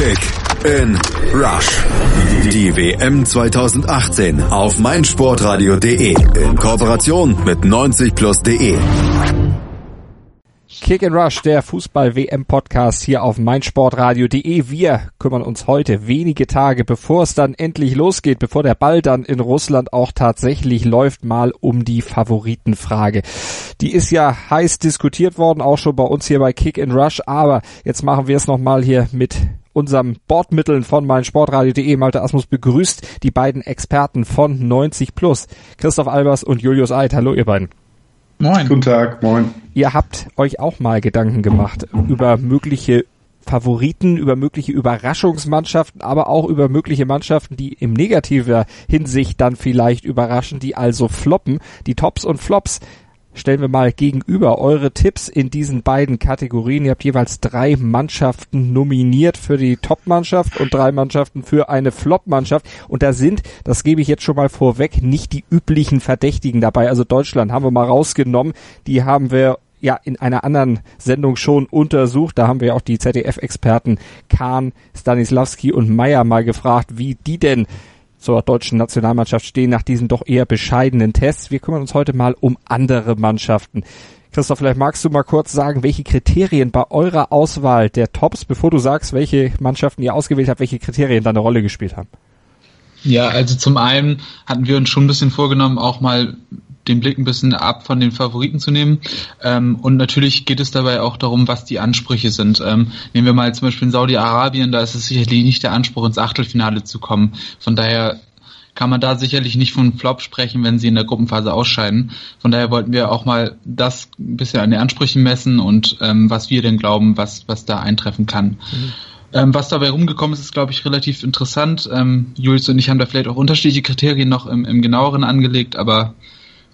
Kick in Rush. Die WM 2018 auf meinsportradio.de in Kooperation mit 90plus.de. Kick and Rush, der Fußball-WM-Podcast hier auf meinsportradio.de. Wir kümmern uns heute wenige Tage, bevor es dann endlich losgeht, bevor der Ball dann in Russland auch tatsächlich läuft, mal um die Favoritenfrage. Die ist ja heiß diskutiert worden, auch schon bei uns hier bei Kick and Rush, aber jetzt machen wir es nochmal hier mit unserem Bordmitteln von meinsportradio.de. Malte Asmus begrüßt die beiden Experten von 90 Plus, Christoph Albers und Julius Eid. Hallo ihr beiden. Moin. Guten Tag, moin. Ihr habt euch auch mal Gedanken gemacht über mögliche Favoriten, über mögliche Überraschungsmannschaften, aber auch über mögliche Mannschaften, die im negativer Hinsicht dann vielleicht überraschen, die also floppen. Die Tops und Flops stellen wir mal gegenüber eure Tipps in diesen beiden Kategorien. Ihr habt jeweils drei Mannschaften nominiert für die Top-Mannschaft und drei Mannschaften für eine Flop-Mannschaft. Und da sind, das gebe ich jetzt schon mal vorweg, nicht die üblichen Verdächtigen dabei. Also Deutschland haben wir mal rausgenommen. Die haben wir ja in einer anderen Sendung schon untersucht. Da haben wir auch die ZDF-Experten Kahn, Stanislavski und Meyer mal gefragt, wie die denn zur deutschen Nationalmannschaft stehen nach diesen doch eher bescheidenen Tests. Wir kümmern uns heute mal um andere Mannschaften. Christoph, vielleicht magst du mal kurz sagen, welche Kriterien bei eurer Auswahl der Tops, bevor du sagst, welche Mannschaften ihr ausgewählt habt, welche Kriterien da eine Rolle gespielt haben? Ja, also zum einen hatten wir uns schon ein bisschen vorgenommen, auch mal den Blick ein bisschen ab von den Favoriten zu nehmen. Ähm, und natürlich geht es dabei auch darum, was die Ansprüche sind. Ähm, nehmen wir mal zum Beispiel in Saudi-Arabien, da ist es sicherlich nicht der Anspruch, ins Achtelfinale zu kommen. Von daher kann man da sicherlich nicht von Flop sprechen, wenn sie in der Gruppenphase ausscheiden. Von daher wollten wir auch mal das ein bisschen an den Ansprüchen messen und ähm, was wir denn glauben, was, was da eintreffen kann. Mhm. Ähm, was dabei rumgekommen ist, ist, glaube ich, relativ interessant. Ähm, Julius und ich haben da vielleicht auch unterschiedliche Kriterien noch im, im genaueren angelegt, aber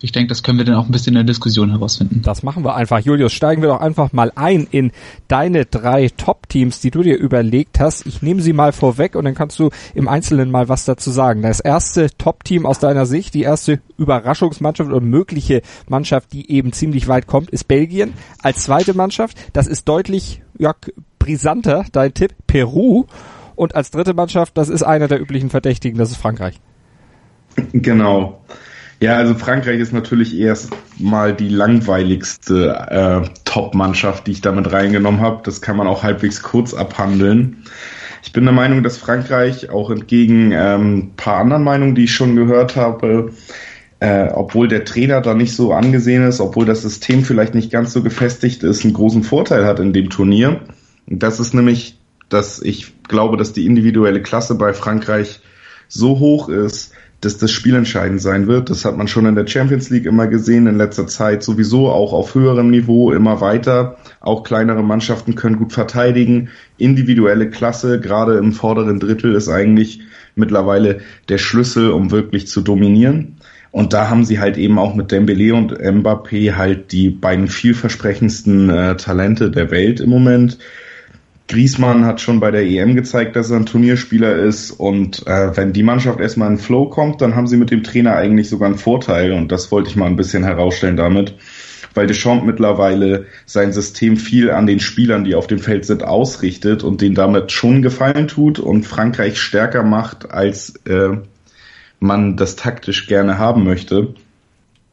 ich denke, das können wir dann auch ein bisschen in der Diskussion herausfinden. Das machen wir einfach. Julius, steigen wir doch einfach mal ein in deine drei Top-Teams, die du dir überlegt hast. Ich nehme sie mal vorweg und dann kannst du im Einzelnen mal was dazu sagen. Das erste Top-Team aus deiner Sicht, die erste Überraschungsmannschaft oder mögliche Mannschaft, die eben ziemlich weit kommt, ist Belgien. Als zweite Mannschaft, das ist deutlich ja, brisanter, dein Tipp, Peru. Und als dritte Mannschaft, das ist einer der üblichen Verdächtigen, das ist Frankreich. Genau. Ja, also Frankreich ist natürlich erst mal die langweiligste äh, Top-Mannschaft, die ich damit reingenommen habe. Das kann man auch halbwegs kurz abhandeln. Ich bin der Meinung, dass Frankreich auch entgegen ähm, paar anderen Meinungen, die ich schon gehört habe, äh, obwohl der Trainer da nicht so angesehen ist, obwohl das System vielleicht nicht ganz so gefestigt ist, einen großen Vorteil hat in dem Turnier. Das ist nämlich, dass ich glaube, dass die individuelle Klasse bei Frankreich so hoch ist, dass das Spiel entscheidend sein wird. Das hat man schon in der Champions League immer gesehen, in letzter Zeit sowieso auch auf höherem Niveau immer weiter. Auch kleinere Mannschaften können gut verteidigen. Individuelle Klasse, gerade im vorderen Drittel, ist eigentlich mittlerweile der Schlüssel, um wirklich zu dominieren. Und da haben sie halt eben auch mit Dembele und Mbappé halt die beiden vielversprechendsten äh, Talente der Welt im Moment. Griesmann hat schon bei der EM gezeigt, dass er ein Turnierspieler ist. Und äh, wenn die Mannschaft erstmal in Flow kommt, dann haben sie mit dem Trainer eigentlich sogar einen Vorteil. Und das wollte ich mal ein bisschen herausstellen damit, weil Deschamps mittlerweile sein System viel an den Spielern, die auf dem Feld sind, ausrichtet und denen damit schon Gefallen tut und Frankreich stärker macht, als äh, man das taktisch gerne haben möchte.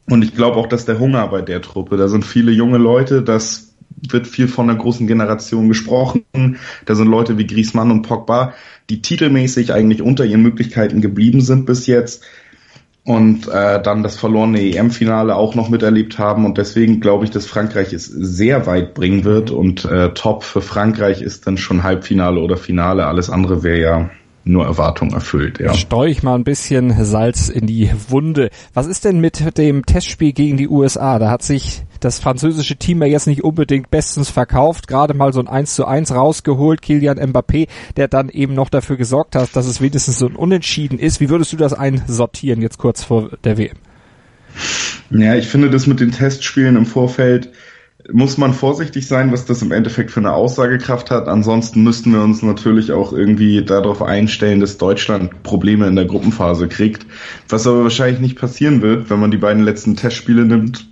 Und ich glaube auch, dass der Hunger bei der Truppe, da sind viele junge Leute, das wird viel von der großen Generation gesprochen. Da sind Leute wie Griezmann und Pogba, die titelmäßig eigentlich unter ihren Möglichkeiten geblieben sind bis jetzt und äh, dann das verlorene EM-Finale auch noch miterlebt haben. Und deswegen glaube ich, dass Frankreich es sehr weit bringen wird. Und äh, top für Frankreich ist dann schon Halbfinale oder Finale. Alles andere wäre ja nur Erwartung erfüllt, ja. Streu ich mal ein bisschen Salz in die Wunde. Was ist denn mit dem Testspiel gegen die USA? Da hat sich das französische Team ja jetzt nicht unbedingt bestens verkauft, gerade mal so ein 1 zu 1 rausgeholt, Kilian Mbappé, der dann eben noch dafür gesorgt hat, dass es wenigstens so ein Unentschieden ist. Wie würdest du das einsortieren jetzt kurz vor der WM? Ja, ich finde das mit den Testspielen im Vorfeld muss man vorsichtig sein, was das im Endeffekt für eine Aussagekraft hat. Ansonsten müssten wir uns natürlich auch irgendwie darauf einstellen, dass Deutschland Probleme in der Gruppenphase kriegt. Was aber wahrscheinlich nicht passieren wird, wenn man die beiden letzten Testspiele nimmt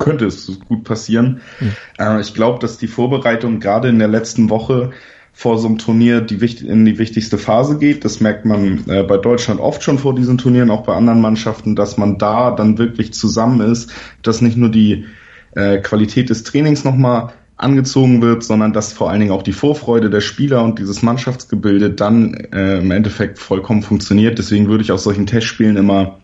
könnte es gut passieren. Mhm. Äh, ich glaube, dass die Vorbereitung gerade in der letzten Woche vor so einem Turnier die, in die wichtigste Phase geht. Das merkt man äh, bei Deutschland oft schon vor diesen Turnieren, auch bei anderen Mannschaften, dass man da dann wirklich zusammen ist, dass nicht nur die äh, Qualität des Trainings nochmal angezogen wird, sondern dass vor allen Dingen auch die Vorfreude der Spieler und dieses Mannschaftsgebilde dann äh, im Endeffekt vollkommen funktioniert. Deswegen würde ich aus solchen Testspielen immer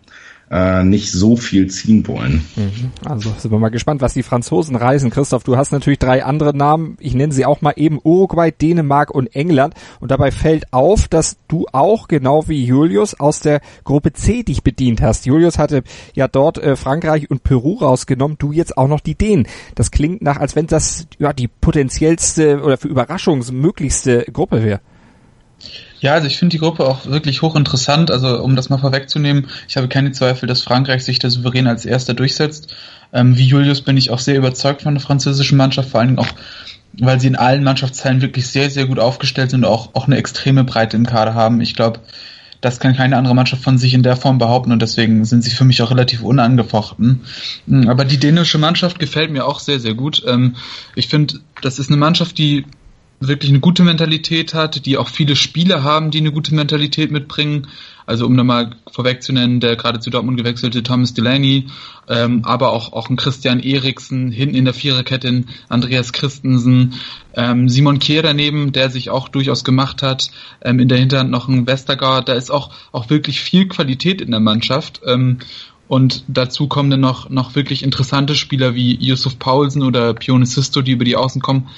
äh, nicht so viel ziehen wollen. Mhm. Also sind wir mal gespannt, was die Franzosen reisen. Christoph, du hast natürlich drei andere Namen. Ich nenne sie auch mal eben Uruguay, Dänemark und England. Und dabei fällt auf, dass du auch genau wie Julius aus der Gruppe C dich bedient hast. Julius hatte ja dort äh, Frankreich und Peru rausgenommen, du jetzt auch noch die Dänen. Das klingt nach, als wenn das ja die potenziellste oder für Überraschungsmöglichste Gruppe wäre. Ja, also ich finde die Gruppe auch wirklich hochinteressant. Also um das mal vorwegzunehmen, ich habe keine Zweifel, dass Frankreich sich der Souverän als erster durchsetzt. Ähm, wie Julius bin ich auch sehr überzeugt von der französischen Mannschaft, vor allen Dingen auch, weil sie in allen Mannschaftsteilen wirklich sehr, sehr gut aufgestellt sind und auch, auch eine extreme Breite im Kader haben. Ich glaube, das kann keine andere Mannschaft von sich in der Form behaupten und deswegen sind sie für mich auch relativ unangefochten. Mm, aber die dänische Mannschaft gefällt mir auch sehr, sehr gut. Ähm, ich finde, das ist eine Mannschaft, die wirklich eine gute Mentalität hat, die auch viele Spieler haben, die eine gute Mentalität mitbringen. Also um nochmal vorwegzunennen, der gerade zu Dortmund gewechselte Thomas Delaney, ähm, aber auch, auch ein Christian Eriksen, hinten in der Viererkette in Andreas Christensen, ähm, Simon Kehr daneben, der sich auch durchaus gemacht hat, ähm, in der Hinterhand noch ein Westergaard, da ist auch, auch wirklich viel Qualität in der Mannschaft. Ähm, und dazu kommen dann noch, noch wirklich interessante Spieler wie Yusuf Paulsen oder Pione Sisto, die über die Außen kommen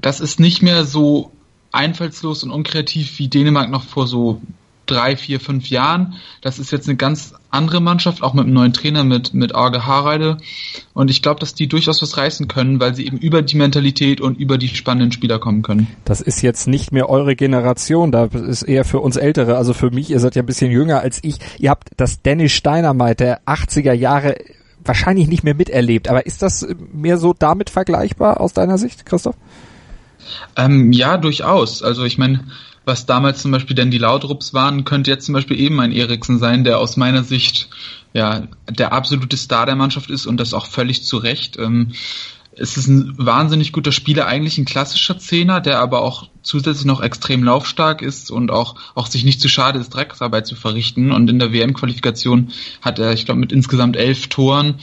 das ist nicht mehr so einfallslos und unkreativ wie Dänemark noch vor so drei, vier, fünf Jahren. Das ist jetzt eine ganz andere Mannschaft, auch mit einem neuen Trainer, mit, mit Arge Hareide. Und ich glaube, dass die durchaus was reißen können, weil sie eben über die Mentalität und über die spannenden Spieler kommen können. Das ist jetzt nicht mehr eure Generation, da ist eher für uns Ältere, also für mich, ihr seid ja ein bisschen jünger als ich. Ihr habt das Dennis Steinermeit der 80er Jahre wahrscheinlich nicht mehr miterlebt, aber ist das mehr so damit vergleichbar aus deiner Sicht, Christoph? Ähm, ja, durchaus. Also ich meine, was damals zum Beispiel denn die Laudrups waren, könnte jetzt zum Beispiel eben ein Eriksen sein, der aus meiner Sicht ja der absolute Star der Mannschaft ist und das auch völlig zu Recht. Ähm, es ist ein wahnsinnig guter Spieler, eigentlich ein klassischer Zehner, der aber auch zusätzlich noch extrem laufstark ist und auch, auch sich nicht zu schade ist, Drecksarbeit zu verrichten. Und in der WM-Qualifikation hat er, ich glaube, mit insgesamt elf Toren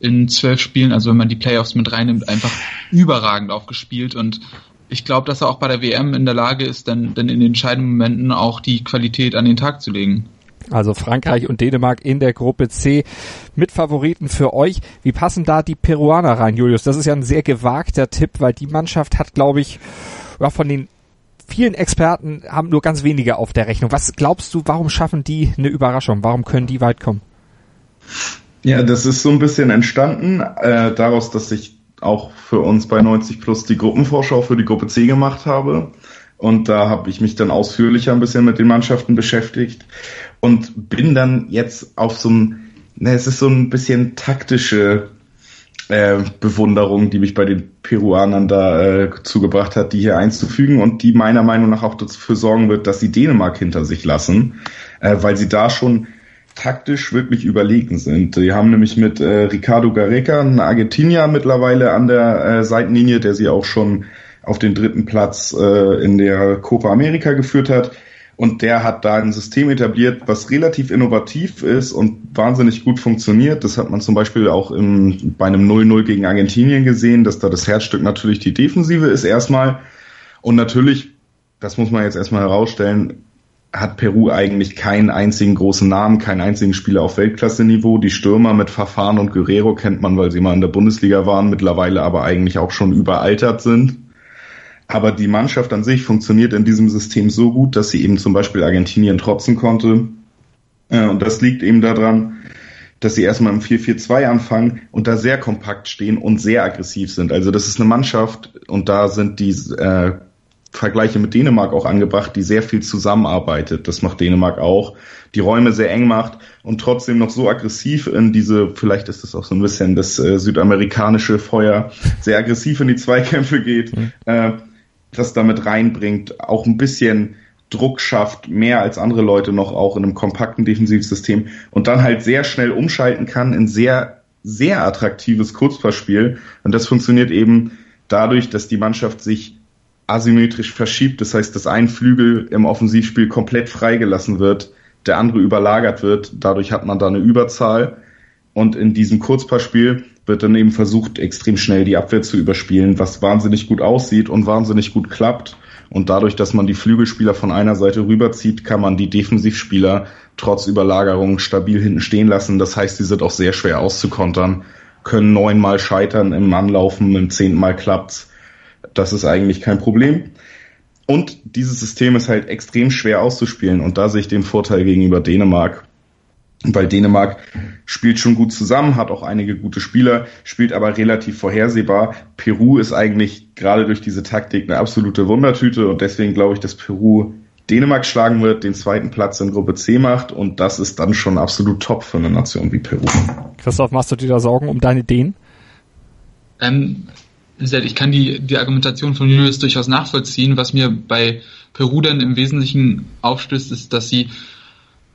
in zwölf Spielen, also wenn man die Playoffs mit reinnimmt, einfach überragend aufgespielt und ich glaube, dass er auch bei der WM in der Lage ist, dann, dann in den entscheidenden Momenten auch die Qualität an den Tag zu legen. Also Frankreich und Dänemark in der Gruppe C mit Favoriten für euch. Wie passen da die Peruaner rein, Julius? Das ist ja ein sehr gewagter Tipp, weil die Mannschaft hat, glaube ich, ja, von den vielen Experten haben nur ganz wenige auf der Rechnung. Was glaubst du, warum schaffen die eine Überraschung? Warum können die weit kommen? Ja, das ist so ein bisschen entstanden äh, daraus, dass sich auch für uns bei 90 Plus die Gruppenvorschau für die Gruppe C gemacht habe. Und da habe ich mich dann ausführlicher ein bisschen mit den Mannschaften beschäftigt und bin dann jetzt auf so ein, es ist so ein bisschen taktische äh, Bewunderung, die mich bei den Peruanern da äh, zugebracht hat, die hier einzufügen und die meiner Meinung nach auch dafür sorgen wird, dass sie Dänemark hinter sich lassen, äh, weil sie da schon taktisch wirklich überlegen sind. Die haben nämlich mit äh, Ricardo Gareca einen Argentinier mittlerweile an der äh, Seitenlinie, der sie auch schon auf den dritten Platz äh, in der Copa America geführt hat. Und der hat da ein System etabliert, was relativ innovativ ist und wahnsinnig gut funktioniert. Das hat man zum Beispiel auch im, bei einem 0-0 gegen Argentinien gesehen, dass da das Herzstück natürlich die Defensive ist erstmal. Und natürlich, das muss man jetzt erstmal herausstellen, hat Peru eigentlich keinen einzigen großen Namen, keinen einzigen Spieler auf Weltklasse-Niveau. Die Stürmer mit Verfahren und Guerrero kennt man, weil sie mal in der Bundesliga waren, mittlerweile aber eigentlich auch schon überaltert sind. Aber die Mannschaft an sich funktioniert in diesem System so gut, dass sie eben zum Beispiel Argentinien trotzen konnte. Äh, und das liegt eben daran, dass sie erstmal im 4-4-2 anfangen und da sehr kompakt stehen und sehr aggressiv sind. Also das ist eine Mannschaft und da sind die äh, Vergleiche mit Dänemark auch angebracht, die sehr viel zusammenarbeitet. Das macht Dänemark auch. Die Räume sehr eng macht und trotzdem noch so aggressiv in diese, vielleicht ist das auch so ein bisschen das äh, südamerikanische Feuer, sehr aggressiv in die Zweikämpfe geht, mhm. äh, das damit reinbringt, auch ein bisschen Druck schafft, mehr als andere Leute noch auch in einem kompakten Defensivsystem und dann halt sehr schnell umschalten kann in sehr, sehr attraktives Kurzpassspiel. Und das funktioniert eben dadurch, dass die Mannschaft sich asymmetrisch verschiebt. Das heißt, dass ein Flügel im Offensivspiel komplett freigelassen wird, der andere überlagert wird. Dadurch hat man da eine Überzahl. Und in diesem Kurzpassspiel wird dann eben versucht, extrem schnell die Abwehr zu überspielen, was wahnsinnig gut aussieht und wahnsinnig gut klappt. Und dadurch, dass man die Flügelspieler von einer Seite rüberzieht, kann man die Defensivspieler trotz Überlagerung stabil hinten stehen lassen. Das heißt, sie sind auch sehr schwer auszukontern, können neunmal scheitern im Anlaufen, im zehnten Mal klappt's. Das ist eigentlich kein Problem. Und dieses System ist halt extrem schwer auszuspielen und da sehe ich den Vorteil gegenüber Dänemark. Weil Dänemark spielt schon gut zusammen, hat auch einige gute Spieler, spielt aber relativ vorhersehbar. Peru ist eigentlich gerade durch diese Taktik eine absolute Wundertüte und deswegen glaube ich, dass Peru Dänemark schlagen wird, den zweiten Platz in Gruppe C macht und das ist dann schon absolut top für eine Nation wie Peru. Christoph, machst du dir da Sorgen um deine Dänen? Ähm, ich kann die, die Argumentation von Julius durchaus nachvollziehen. Was mir bei Peru dann im Wesentlichen aufstößt, ist, dass sie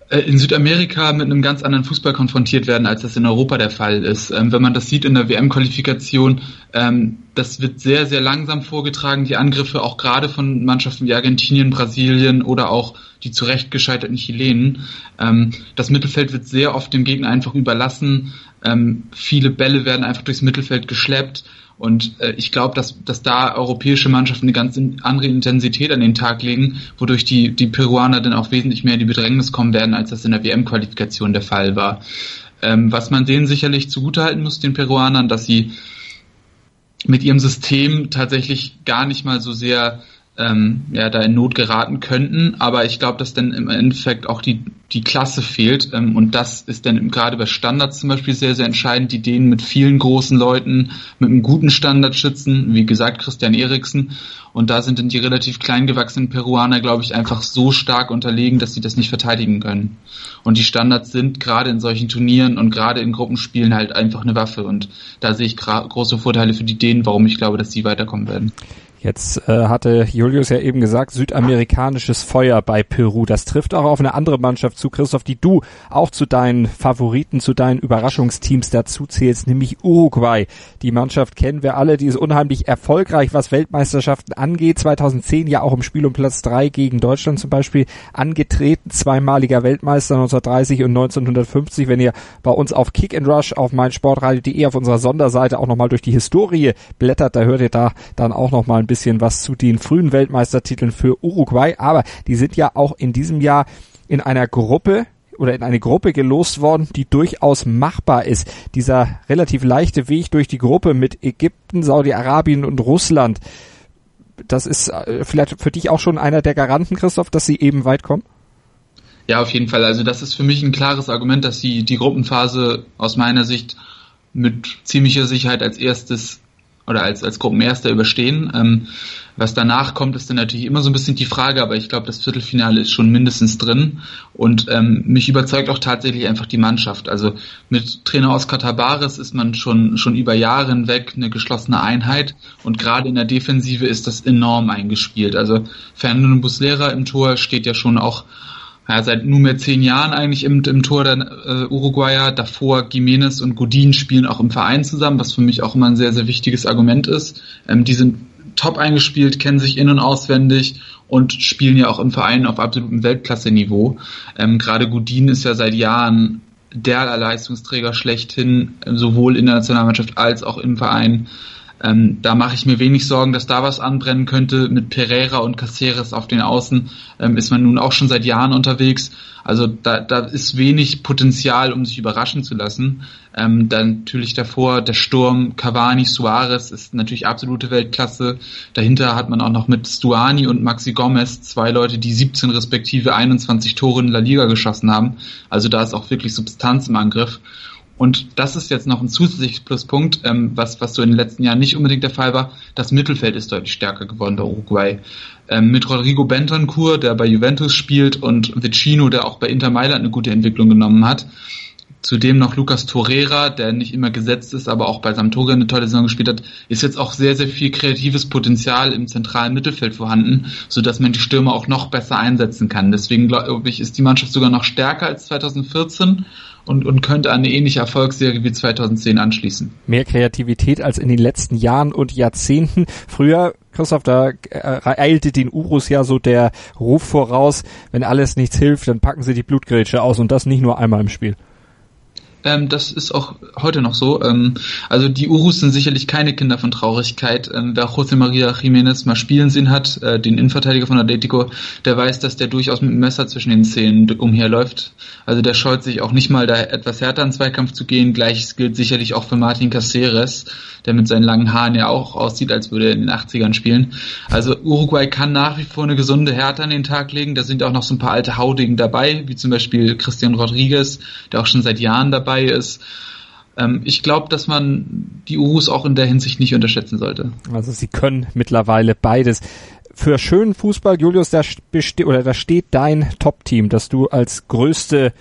äh, in Südamerika mit einem ganz anderen Fußball konfrontiert werden, als das in Europa der Fall ist. Ähm, wenn man das sieht in der WM-Qualifikation, ähm, das wird sehr, sehr langsam vorgetragen, die Angriffe auch gerade von Mannschaften wie Argentinien, Brasilien oder auch die zurecht gescheiterten Chilenen. Ähm, das Mittelfeld wird sehr oft dem Gegner einfach überlassen. Ähm, viele Bälle werden einfach durchs Mittelfeld geschleppt. Und äh, ich glaube, dass, dass da europäische Mannschaften eine ganz andere Intensität an den Tag legen, wodurch die, die Peruaner dann auch wesentlich mehr in die Bedrängnis kommen werden, als das in der WM-Qualifikation der Fall war. Ähm, was man denen sicherlich zugutehalten muss, den Peruanern, dass sie mit ihrem System tatsächlich gar nicht mal so sehr ähm, ja, da in Not geraten könnten. Aber ich glaube, dass dann im Endeffekt auch die, die Klasse fehlt. Ähm, und das ist dann gerade bei Standards zum Beispiel sehr, sehr entscheidend. Die denen mit vielen großen Leuten, mit einem guten Standardschützen, wie gesagt, Christian Eriksen. Und da sind dann die relativ klein gewachsenen Peruaner, glaube ich, einfach so stark unterlegen, dass sie das nicht verteidigen können. Und die Standards sind gerade in solchen Turnieren und gerade in Gruppenspielen halt einfach eine Waffe. Und da sehe ich große Vorteile für die Dänen, warum ich glaube, dass sie weiterkommen werden. Jetzt äh, hatte Julius ja eben gesagt, südamerikanisches Feuer bei Peru. Das trifft auch auf eine andere Mannschaft zu, Christoph, die du auch zu deinen Favoriten, zu deinen Überraschungsteams dazu zählst, nämlich Uruguay. Die Mannschaft kennen wir alle, die ist unheimlich erfolgreich, was Weltmeisterschaften angeht. 2010 ja auch im Spiel um Platz drei gegen Deutschland zum Beispiel angetreten, zweimaliger Weltmeister 1930 und 1950. Wenn ihr bei uns auf Kick and Rush auf meinsportradio.de auf unserer Sonderseite auch nochmal durch die Historie blättert, da hört ihr da dann auch nochmal ein bisschen was zu den frühen Weltmeistertiteln für Uruguay, aber die sind ja auch in diesem Jahr in einer Gruppe oder in eine Gruppe gelost worden, die durchaus machbar ist. Dieser relativ leichte Weg durch die Gruppe mit Ägypten, Saudi-Arabien und Russland, das ist äh, vielleicht für dich auch schon einer der Garanten, Christoph, dass sie eben weit kommen? Ja, auf jeden Fall. Also das ist für mich ein klares Argument, dass sie die Gruppenphase aus meiner Sicht mit ziemlicher Sicherheit als erstes oder als, als Gruppenerster überstehen. Ähm, was danach kommt, ist dann natürlich immer so ein bisschen die Frage, aber ich glaube, das Viertelfinale ist schon mindestens drin. Und ähm, mich überzeugt auch tatsächlich einfach die Mannschaft. Also mit Trainer Oscar Tabares ist man schon, schon über Jahre hinweg eine geschlossene Einheit und gerade in der Defensive ist das enorm eingespielt. Also Fernando Buslera im Tor steht ja schon auch ja, seit nunmehr zehn Jahren eigentlich im, im Tor der äh, Uruguayer. Davor Jiménez und Godin spielen auch im Verein zusammen, was für mich auch immer ein sehr, sehr wichtiges Argument ist. Ähm, die sind top eingespielt, kennen sich in- und auswendig und spielen ja auch im Verein auf absolutem Weltklasse-Niveau. Ähm, Gerade Godin ist ja seit Jahren der Leistungsträger schlechthin, sowohl in der Nationalmannschaft als auch im Verein. Ähm, da mache ich mir wenig Sorgen, dass da was anbrennen könnte. Mit Pereira und Caceres auf den Außen ähm, ist man nun auch schon seit Jahren unterwegs. Also da, da ist wenig Potenzial, um sich überraschen zu lassen. Ähm, dann natürlich davor der Sturm Cavani, Suarez ist natürlich absolute Weltklasse. Dahinter hat man auch noch mit Stuani und Maxi Gomez zwei Leute, die 17 respektive 21 Tore in La Liga geschossen haben. Also da ist auch wirklich Substanz im Angriff. Und das ist jetzt noch ein zusätzliches Pluspunkt, ähm, was, was so in den letzten Jahren nicht unbedingt der Fall war. Das Mittelfeld ist deutlich stärker geworden bei Uruguay. Ähm, mit Rodrigo Bentancur, der bei Juventus spielt, und Vicino, der auch bei Inter Mailand eine gute Entwicklung genommen hat. Zudem noch Lucas Torreira, der nicht immer gesetzt ist, aber auch bei Sampdoria eine tolle Saison gespielt hat, ist jetzt auch sehr, sehr viel kreatives Potenzial im zentralen Mittelfeld vorhanden, so dass man die Stürmer auch noch besser einsetzen kann. Deswegen glaube ich, ist die Mannschaft sogar noch stärker als 2014 und, und könnte an eine ähnliche Erfolgsserie wie 2010 anschließen. Mehr Kreativität als in den letzten Jahren und Jahrzehnten. Früher, Christoph, da äh, eilte den Urus ja so der Ruf voraus, wenn alles nichts hilft, dann packen sie die Blutgrätsche aus und das nicht nur einmal im Spiel. Ähm, das ist auch heute noch so. Ähm, also die Urus sind sicherlich keine Kinder von Traurigkeit. Ähm, wer José Maria Jiménez mal spielen sehen hat, äh, den Innenverteidiger von Atletico, der weiß, dass der durchaus mit dem Messer zwischen den Zähnen umherläuft. Also der scheut sich auch nicht mal da etwas härter in Zweikampf zu gehen. Gleiches gilt sicherlich auch für Martin Caceres, der mit seinen langen Haaren ja auch aussieht, als würde er in den 80ern spielen. Also Uruguay kann nach wie vor eine gesunde Härte an den Tag legen. Da sind auch noch so ein paar alte Haudigen dabei, wie zum Beispiel Christian Rodriguez, der auch schon seit Jahren dabei dabei ist. Ähm, ich glaube, dass man die Urus auch in der Hinsicht nicht unterschätzen sollte. Also sie können mittlerweile beides. Für schönen Fußball, Julius, da, oder da steht dein Top-Team, das du als größte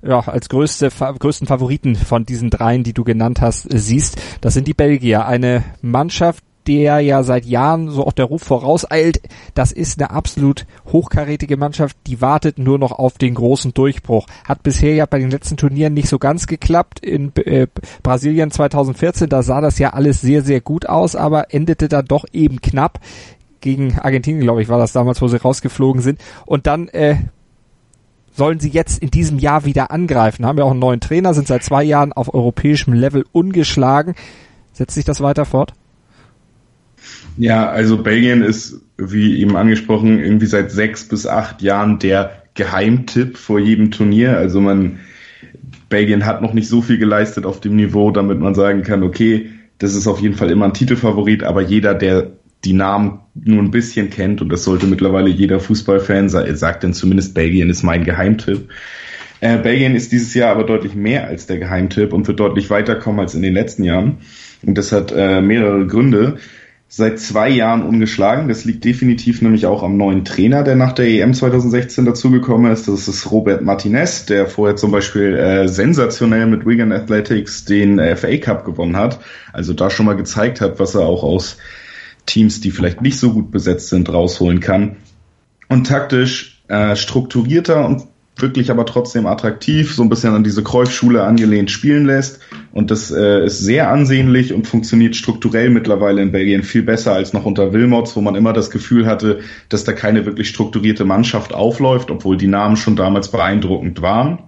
ja, als größte, größten Favoriten von diesen dreien, die du genannt hast, siehst. Das sind die Belgier. Eine Mannschaft, der ja seit Jahren so auch der Ruf vorauseilt. Das ist eine absolut hochkarätige Mannschaft, die wartet nur noch auf den großen Durchbruch. Hat bisher ja bei den letzten Turnieren nicht so ganz geklappt. In äh, Brasilien 2014, da sah das ja alles sehr, sehr gut aus, aber endete da doch eben knapp. Gegen Argentinien, glaube ich, war das damals, wo sie rausgeflogen sind. Und dann äh, sollen sie jetzt in diesem Jahr wieder angreifen. Haben ja auch einen neuen Trainer, sind seit zwei Jahren auf europäischem Level ungeschlagen. Setzt sich das weiter fort? Ja, also Belgien ist, wie eben angesprochen, irgendwie seit sechs bis acht Jahren der Geheimtipp vor jedem Turnier. Also man, Belgien hat noch nicht so viel geleistet auf dem Niveau, damit man sagen kann, okay, das ist auf jeden Fall immer ein Titelfavorit, aber jeder, der die Namen nur ein bisschen kennt, und das sollte mittlerweile jeder Fußballfan sagt denn zumindest Belgien ist mein Geheimtipp. Äh, Belgien ist dieses Jahr aber deutlich mehr als der Geheimtipp und wird deutlich weiterkommen als in den letzten Jahren. Und das hat äh, mehrere Gründe seit zwei Jahren ungeschlagen. Das liegt definitiv nämlich auch am neuen Trainer, der nach der EM 2016 dazugekommen ist. Das ist Robert Martinez, der vorher zum Beispiel äh, sensationell mit Wigan Athletics den äh, FA Cup gewonnen hat. Also da schon mal gezeigt hat, was er auch aus Teams, die vielleicht nicht so gut besetzt sind, rausholen kann. Und taktisch äh, strukturierter und wirklich aber trotzdem attraktiv, so ein bisschen an diese Kreuzschule angelehnt spielen lässt. Und das äh, ist sehr ansehnlich und funktioniert strukturell mittlerweile in Belgien viel besser als noch unter Wilmots, wo man immer das Gefühl hatte, dass da keine wirklich strukturierte Mannschaft aufläuft, obwohl die Namen schon damals beeindruckend waren.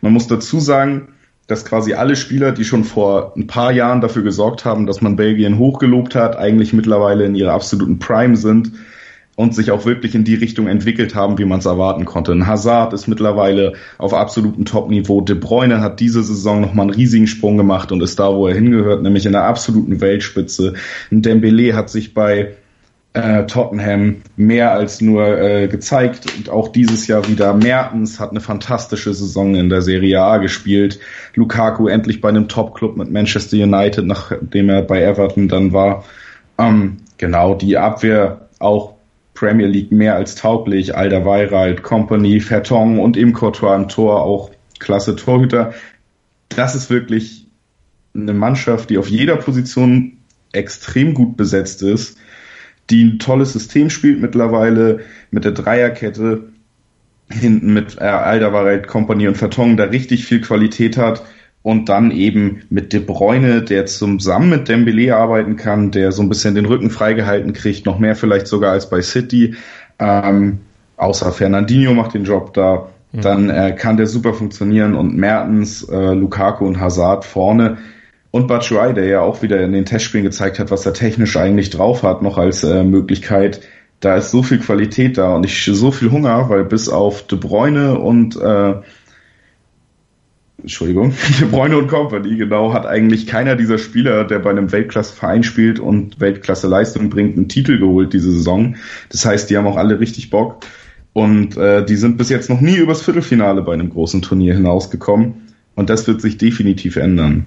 Man muss dazu sagen, dass quasi alle Spieler, die schon vor ein paar Jahren dafür gesorgt haben, dass man Belgien hochgelobt hat, eigentlich mittlerweile in ihrer absoluten Prime sind und sich auch wirklich in die Richtung entwickelt haben, wie man es erwarten konnte. Ein Hazard ist mittlerweile auf absolutem Top-Niveau. De Bruyne hat diese Saison nochmal einen riesigen Sprung gemacht und ist da, wo er hingehört, nämlich in der absoluten Weltspitze. Ein Dembele hat sich bei äh, Tottenham mehr als nur äh, gezeigt und auch dieses Jahr wieder. Mertens hat eine fantastische Saison in der Serie A gespielt. Lukaku endlich bei einem Top-Club mit Manchester United, nachdem er bei Everton dann war. Ähm, genau, die Abwehr auch Premier League mehr als tauglich. Alderweireld, Company, Fertong und im Courtois im Tor auch klasse Torhüter. Das ist wirklich eine Mannschaft, die auf jeder Position extrem gut besetzt ist, die ein tolles System spielt mittlerweile mit der Dreierkette hinten mit äh, Alderweireld, Company und Fertong da richtig viel Qualität hat und dann eben mit De Bruyne, der zusammen mit Dembele arbeiten kann, der so ein bisschen den Rücken freigehalten kriegt, noch mehr vielleicht sogar als bei City. Ähm, außer Fernandinho macht den Job da. Mhm. Dann äh, kann der super funktionieren und Mertens, äh, Lukaku und Hazard vorne. Und Batshuayi, der ja auch wieder in den Testspielen gezeigt hat, was er technisch eigentlich drauf hat, noch als äh, Möglichkeit. Da ist so viel Qualität da und ich so viel Hunger, weil bis auf De Bruyne und äh, Entschuldigung, De Bruyne und Company, genau, hat eigentlich keiner dieser Spieler, der bei einem Weltklasse-Verein spielt und Weltklasse-Leistung bringt, einen Titel geholt diese Saison. Das heißt, die haben auch alle richtig Bock. Und äh, die sind bis jetzt noch nie übers Viertelfinale bei einem großen Turnier hinausgekommen. Und das wird sich definitiv ändern.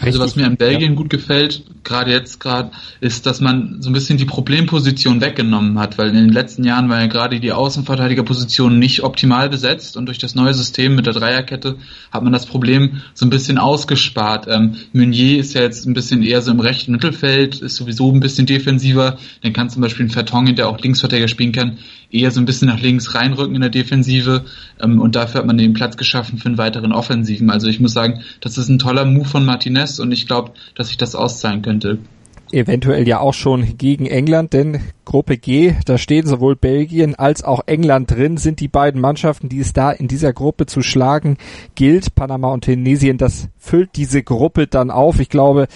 Also was mir an Belgien ja. gut gefällt, gerade jetzt gerade, ist, dass man so ein bisschen die Problemposition weggenommen hat, weil in den letzten Jahren war ja gerade die Außenverteidigerposition nicht optimal besetzt und durch das neue System mit der Dreierkette hat man das Problem so ein bisschen ausgespart. Ähm, Meunier ist ja jetzt ein bisschen eher so im rechten Mittelfeld, ist sowieso ein bisschen defensiver, dann kann zum Beispiel ein Vertongen, der auch Linksverteidiger spielen kann, eher so ein bisschen nach links reinrücken in der Defensive ähm, und dafür hat man den Platz geschaffen für einen weiteren Offensiven. Also ich muss sagen, das ist ein toller Move von Martinez und ich glaube, dass sich das auszahlen könnte. Eventuell ja auch schon gegen England, denn Gruppe G, da stehen sowohl Belgien als auch England drin, sind die beiden Mannschaften, die es da in dieser Gruppe zu schlagen gilt. Panama und Tunesien, das füllt diese Gruppe dann auf. Ich glaube,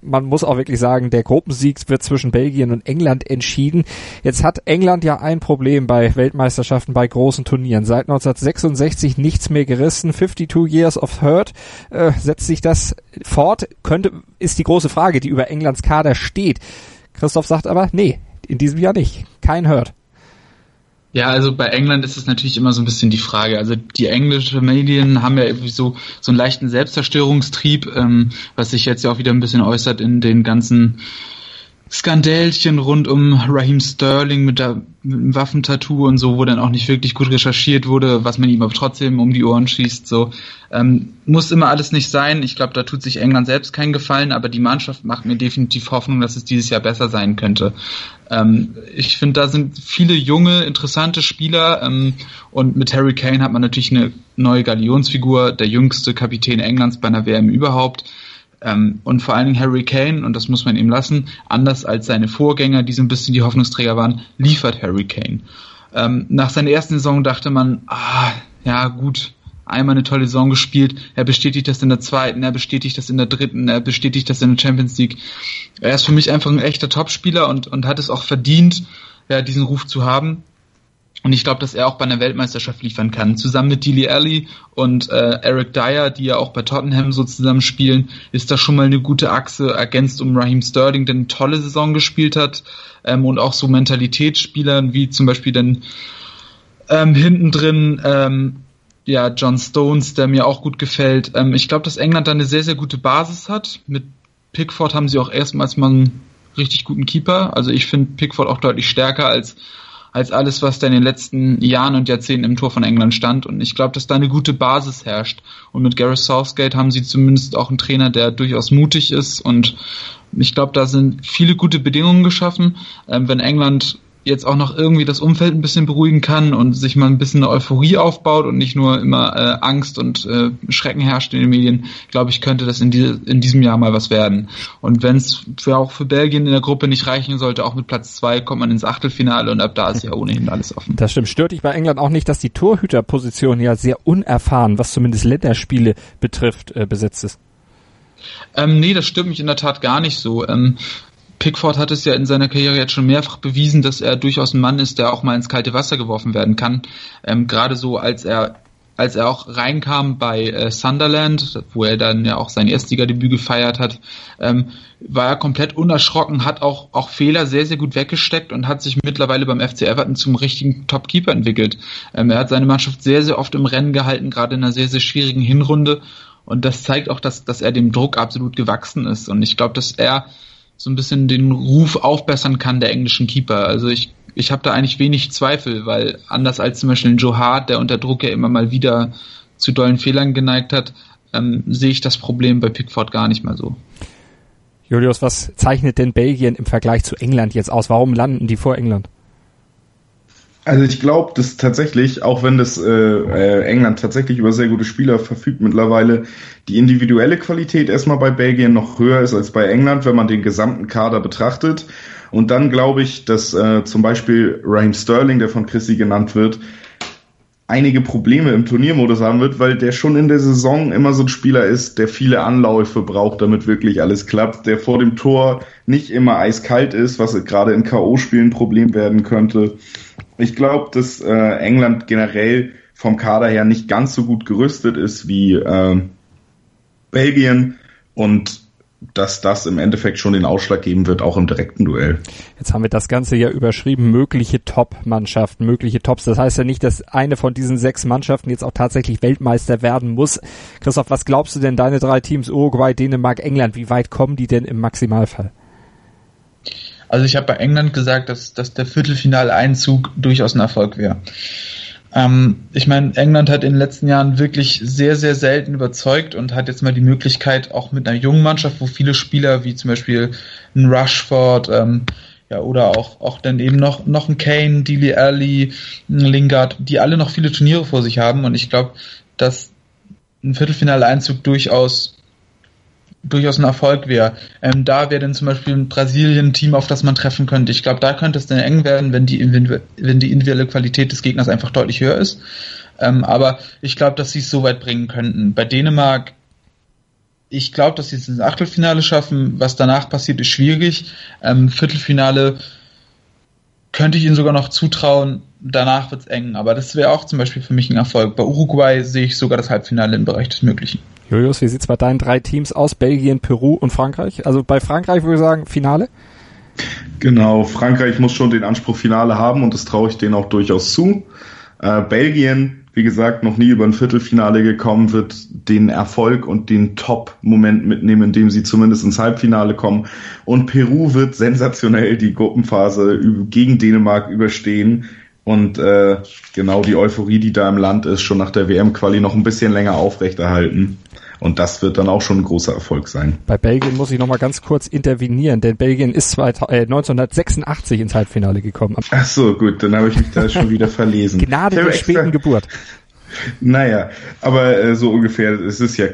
man muss auch wirklich sagen, der Gruppensieg wird zwischen Belgien und England entschieden. Jetzt hat England ja ein Problem bei Weltmeisterschaften, bei großen Turnieren. Seit 1966 nichts mehr gerissen. 52 Years of Hurt. Äh, setzt sich das fort? Könnte, ist die große Frage, die über Englands Kader steht. Christoph sagt aber, nee, in diesem Jahr nicht. Kein Hurt. Ja, also bei England ist es natürlich immer so ein bisschen die Frage. Also die englischen Medien haben ja irgendwie so, so einen leichten Selbstzerstörungstrieb, ähm, was sich jetzt ja auch wieder ein bisschen äußert in den ganzen Skandälchen rund um Raheem Sterling mit, der, mit dem Waffentattoo und so, wo dann auch nicht wirklich gut recherchiert wurde, was man ihm aber trotzdem um die Ohren schießt. So ähm, muss immer alles nicht sein. Ich glaube, da tut sich England selbst keinen Gefallen, aber die Mannschaft macht mir definitiv Hoffnung, dass es dieses Jahr besser sein könnte. Ähm, ich finde, da sind viele junge, interessante Spieler ähm, und mit Harry Kane hat man natürlich eine neue Galionsfigur, der jüngste Kapitän Englands bei einer WM überhaupt. Ähm, und vor allen Dingen Harry Kane, und das muss man ihm lassen, anders als seine Vorgänger, die so ein bisschen die Hoffnungsträger waren, liefert Harry Kane. Ähm, nach seiner ersten Saison dachte man, ah, ja gut, einmal eine tolle Saison gespielt, er bestätigt das in der zweiten, er bestätigt das in der dritten, er bestätigt das in der Champions League. Er ist für mich einfach ein echter Topspieler und, und hat es auch verdient, ja, diesen Ruf zu haben. Und ich glaube, dass er auch bei einer Weltmeisterschaft liefern kann. Zusammen mit Dele Alli und äh, Eric Dyer, die ja auch bei Tottenham so zusammen spielen, ist das schon mal eine gute Achse, ergänzt um Raheem Sterling, der eine tolle Saison gespielt hat. Ähm, und auch so Mentalitätsspielern wie zum Beispiel dann ähm, hinten drin ähm, ja, John Stones, der mir auch gut gefällt. Ähm, ich glaube, dass England da eine sehr, sehr gute Basis hat. Mit Pickford haben sie auch erstmals mal einen richtig guten Keeper. Also ich finde Pickford auch deutlich stärker als als alles, was da in den letzten Jahren und Jahrzehnten im Tor von England stand. Und ich glaube, dass da eine gute Basis herrscht. Und mit Gareth Southgate haben sie zumindest auch einen Trainer, der durchaus mutig ist. Und ich glaube, da sind viele gute Bedingungen geschaffen. Ähm, wenn England jetzt auch noch irgendwie das Umfeld ein bisschen beruhigen kann und sich mal ein bisschen eine Euphorie aufbaut und nicht nur immer äh, Angst und äh, Schrecken herrscht in den Medien, glaube ich, könnte das in, die, in diesem Jahr mal was werden. Und wenn es für auch für Belgien in der Gruppe nicht reichen sollte, auch mit Platz zwei kommt man ins Achtelfinale und ab da ist ja ohnehin alles offen. Das stimmt. Stört dich bei England auch nicht, dass die Torhüterposition ja sehr unerfahren, was zumindest Länderspiele betrifft, äh, besetzt ist? Ähm, nee, das stimmt mich in der Tat gar nicht so. Ähm, Pickford hat es ja in seiner Karriere jetzt schon mehrfach bewiesen, dass er durchaus ein Mann ist, der auch mal ins kalte Wasser geworfen werden kann. Ähm, Gerade so, als er als er auch reinkam bei äh, Sunderland, wo er dann ja auch sein Erstligadebüt gefeiert hat, ähm, war er komplett unerschrocken, hat auch, auch Fehler sehr, sehr gut weggesteckt und hat sich mittlerweile beim FC Everton zum richtigen Topkeeper entwickelt. Ähm, er hat seine Mannschaft sehr, sehr oft im Rennen gehalten, gerade in einer sehr, sehr schwierigen Hinrunde. Und das zeigt auch, dass, dass er dem Druck absolut gewachsen ist. Und ich glaube, dass er so ein bisschen den Ruf aufbessern kann der englischen Keeper. Also ich, ich habe da eigentlich wenig Zweifel, weil anders als zum Beispiel Joe Hart, der unter Druck ja immer mal wieder zu dollen Fehlern geneigt hat, ähm, sehe ich das Problem bei Pickford gar nicht mal so. Julius, was zeichnet denn Belgien im Vergleich zu England jetzt aus? Warum landen die vor England? Also ich glaube, dass tatsächlich, auch wenn das äh, äh, England tatsächlich über sehr gute Spieler verfügt mittlerweile, die individuelle Qualität erstmal bei Belgien noch höher ist als bei England, wenn man den gesamten Kader betrachtet. Und dann glaube ich, dass äh, zum Beispiel Raheem Sterling, der von Chrissy genannt wird, einige Probleme im Turniermodus haben wird, weil der schon in der Saison immer so ein Spieler ist, der viele Anläufe braucht, damit wirklich alles klappt, der vor dem Tor nicht immer eiskalt ist, was gerade in K.O.-Spielen ein Problem werden könnte. Ich glaube, dass äh, England generell vom Kader her nicht ganz so gut gerüstet ist wie äh, Belgien und dass das im Endeffekt schon den Ausschlag geben wird, auch im direkten Duell. Jetzt haben wir das Ganze ja überschrieben, mögliche Top-Mannschaften, mögliche Tops. Das heißt ja nicht, dass eine von diesen sechs Mannschaften jetzt auch tatsächlich Weltmeister werden muss. Christoph, was glaubst du denn, deine drei Teams, Uruguay, Dänemark, England, wie weit kommen die denn im Maximalfall? Also ich habe bei England gesagt, dass, dass der Viertelfinaleinzug durchaus ein Erfolg wäre. Ähm, ich meine, England hat in den letzten Jahren wirklich sehr, sehr selten überzeugt und hat jetzt mal die Möglichkeit, auch mit einer jungen Mannschaft, wo viele Spieler wie zum Beispiel ein Rushford, ähm, ja, oder auch, auch dann eben noch, noch ein Kane, Dele Alli, ein Lingard, die alle noch viele Turniere vor sich haben. Und ich glaube, dass ein Viertelfinaleinzug durchaus durchaus ein Erfolg wäre. Ähm, da wäre dann zum Beispiel ein Brasilien-Team, auf das man treffen könnte. Ich glaube, da könnte es dann eng werden, wenn die, wenn die individuelle Qualität des Gegners einfach deutlich höher ist. Ähm, aber ich glaube, dass sie es so weit bringen könnten. Bei Dänemark, ich glaube, dass sie es ins Achtelfinale schaffen. Was danach passiert, ist schwierig. Ähm, Viertelfinale könnte ich ihnen sogar noch zutrauen. Danach wird es eng. Aber das wäre auch zum Beispiel für mich ein Erfolg. Bei Uruguay sehe ich sogar das Halbfinale im Bereich des Möglichen. Julius, wie sieht's bei deinen drei Teams aus? Belgien, Peru und Frankreich? Also bei Frankreich würde ich sagen, Finale? Genau, Frankreich muss schon den Anspruch Finale haben und das traue ich denen auch durchaus zu. Äh, Belgien, wie gesagt, noch nie über ein Viertelfinale gekommen, wird den Erfolg und den Top-Moment mitnehmen, indem sie zumindest ins Halbfinale kommen. Und Peru wird sensationell die Gruppenphase gegen Dänemark überstehen und äh, genau die Euphorie, die da im Land ist, schon nach der WM-Quali noch ein bisschen länger aufrechterhalten. Und das wird dann auch schon ein großer Erfolg sein. Bei Belgien muss ich noch mal ganz kurz intervenieren, denn Belgien ist 1986 ins Halbfinale gekommen. Ach so, gut, dann habe ich mich da schon wieder verlesen. Gnade der späten Geburt. Naja, aber äh, so ungefähr, es ist ja,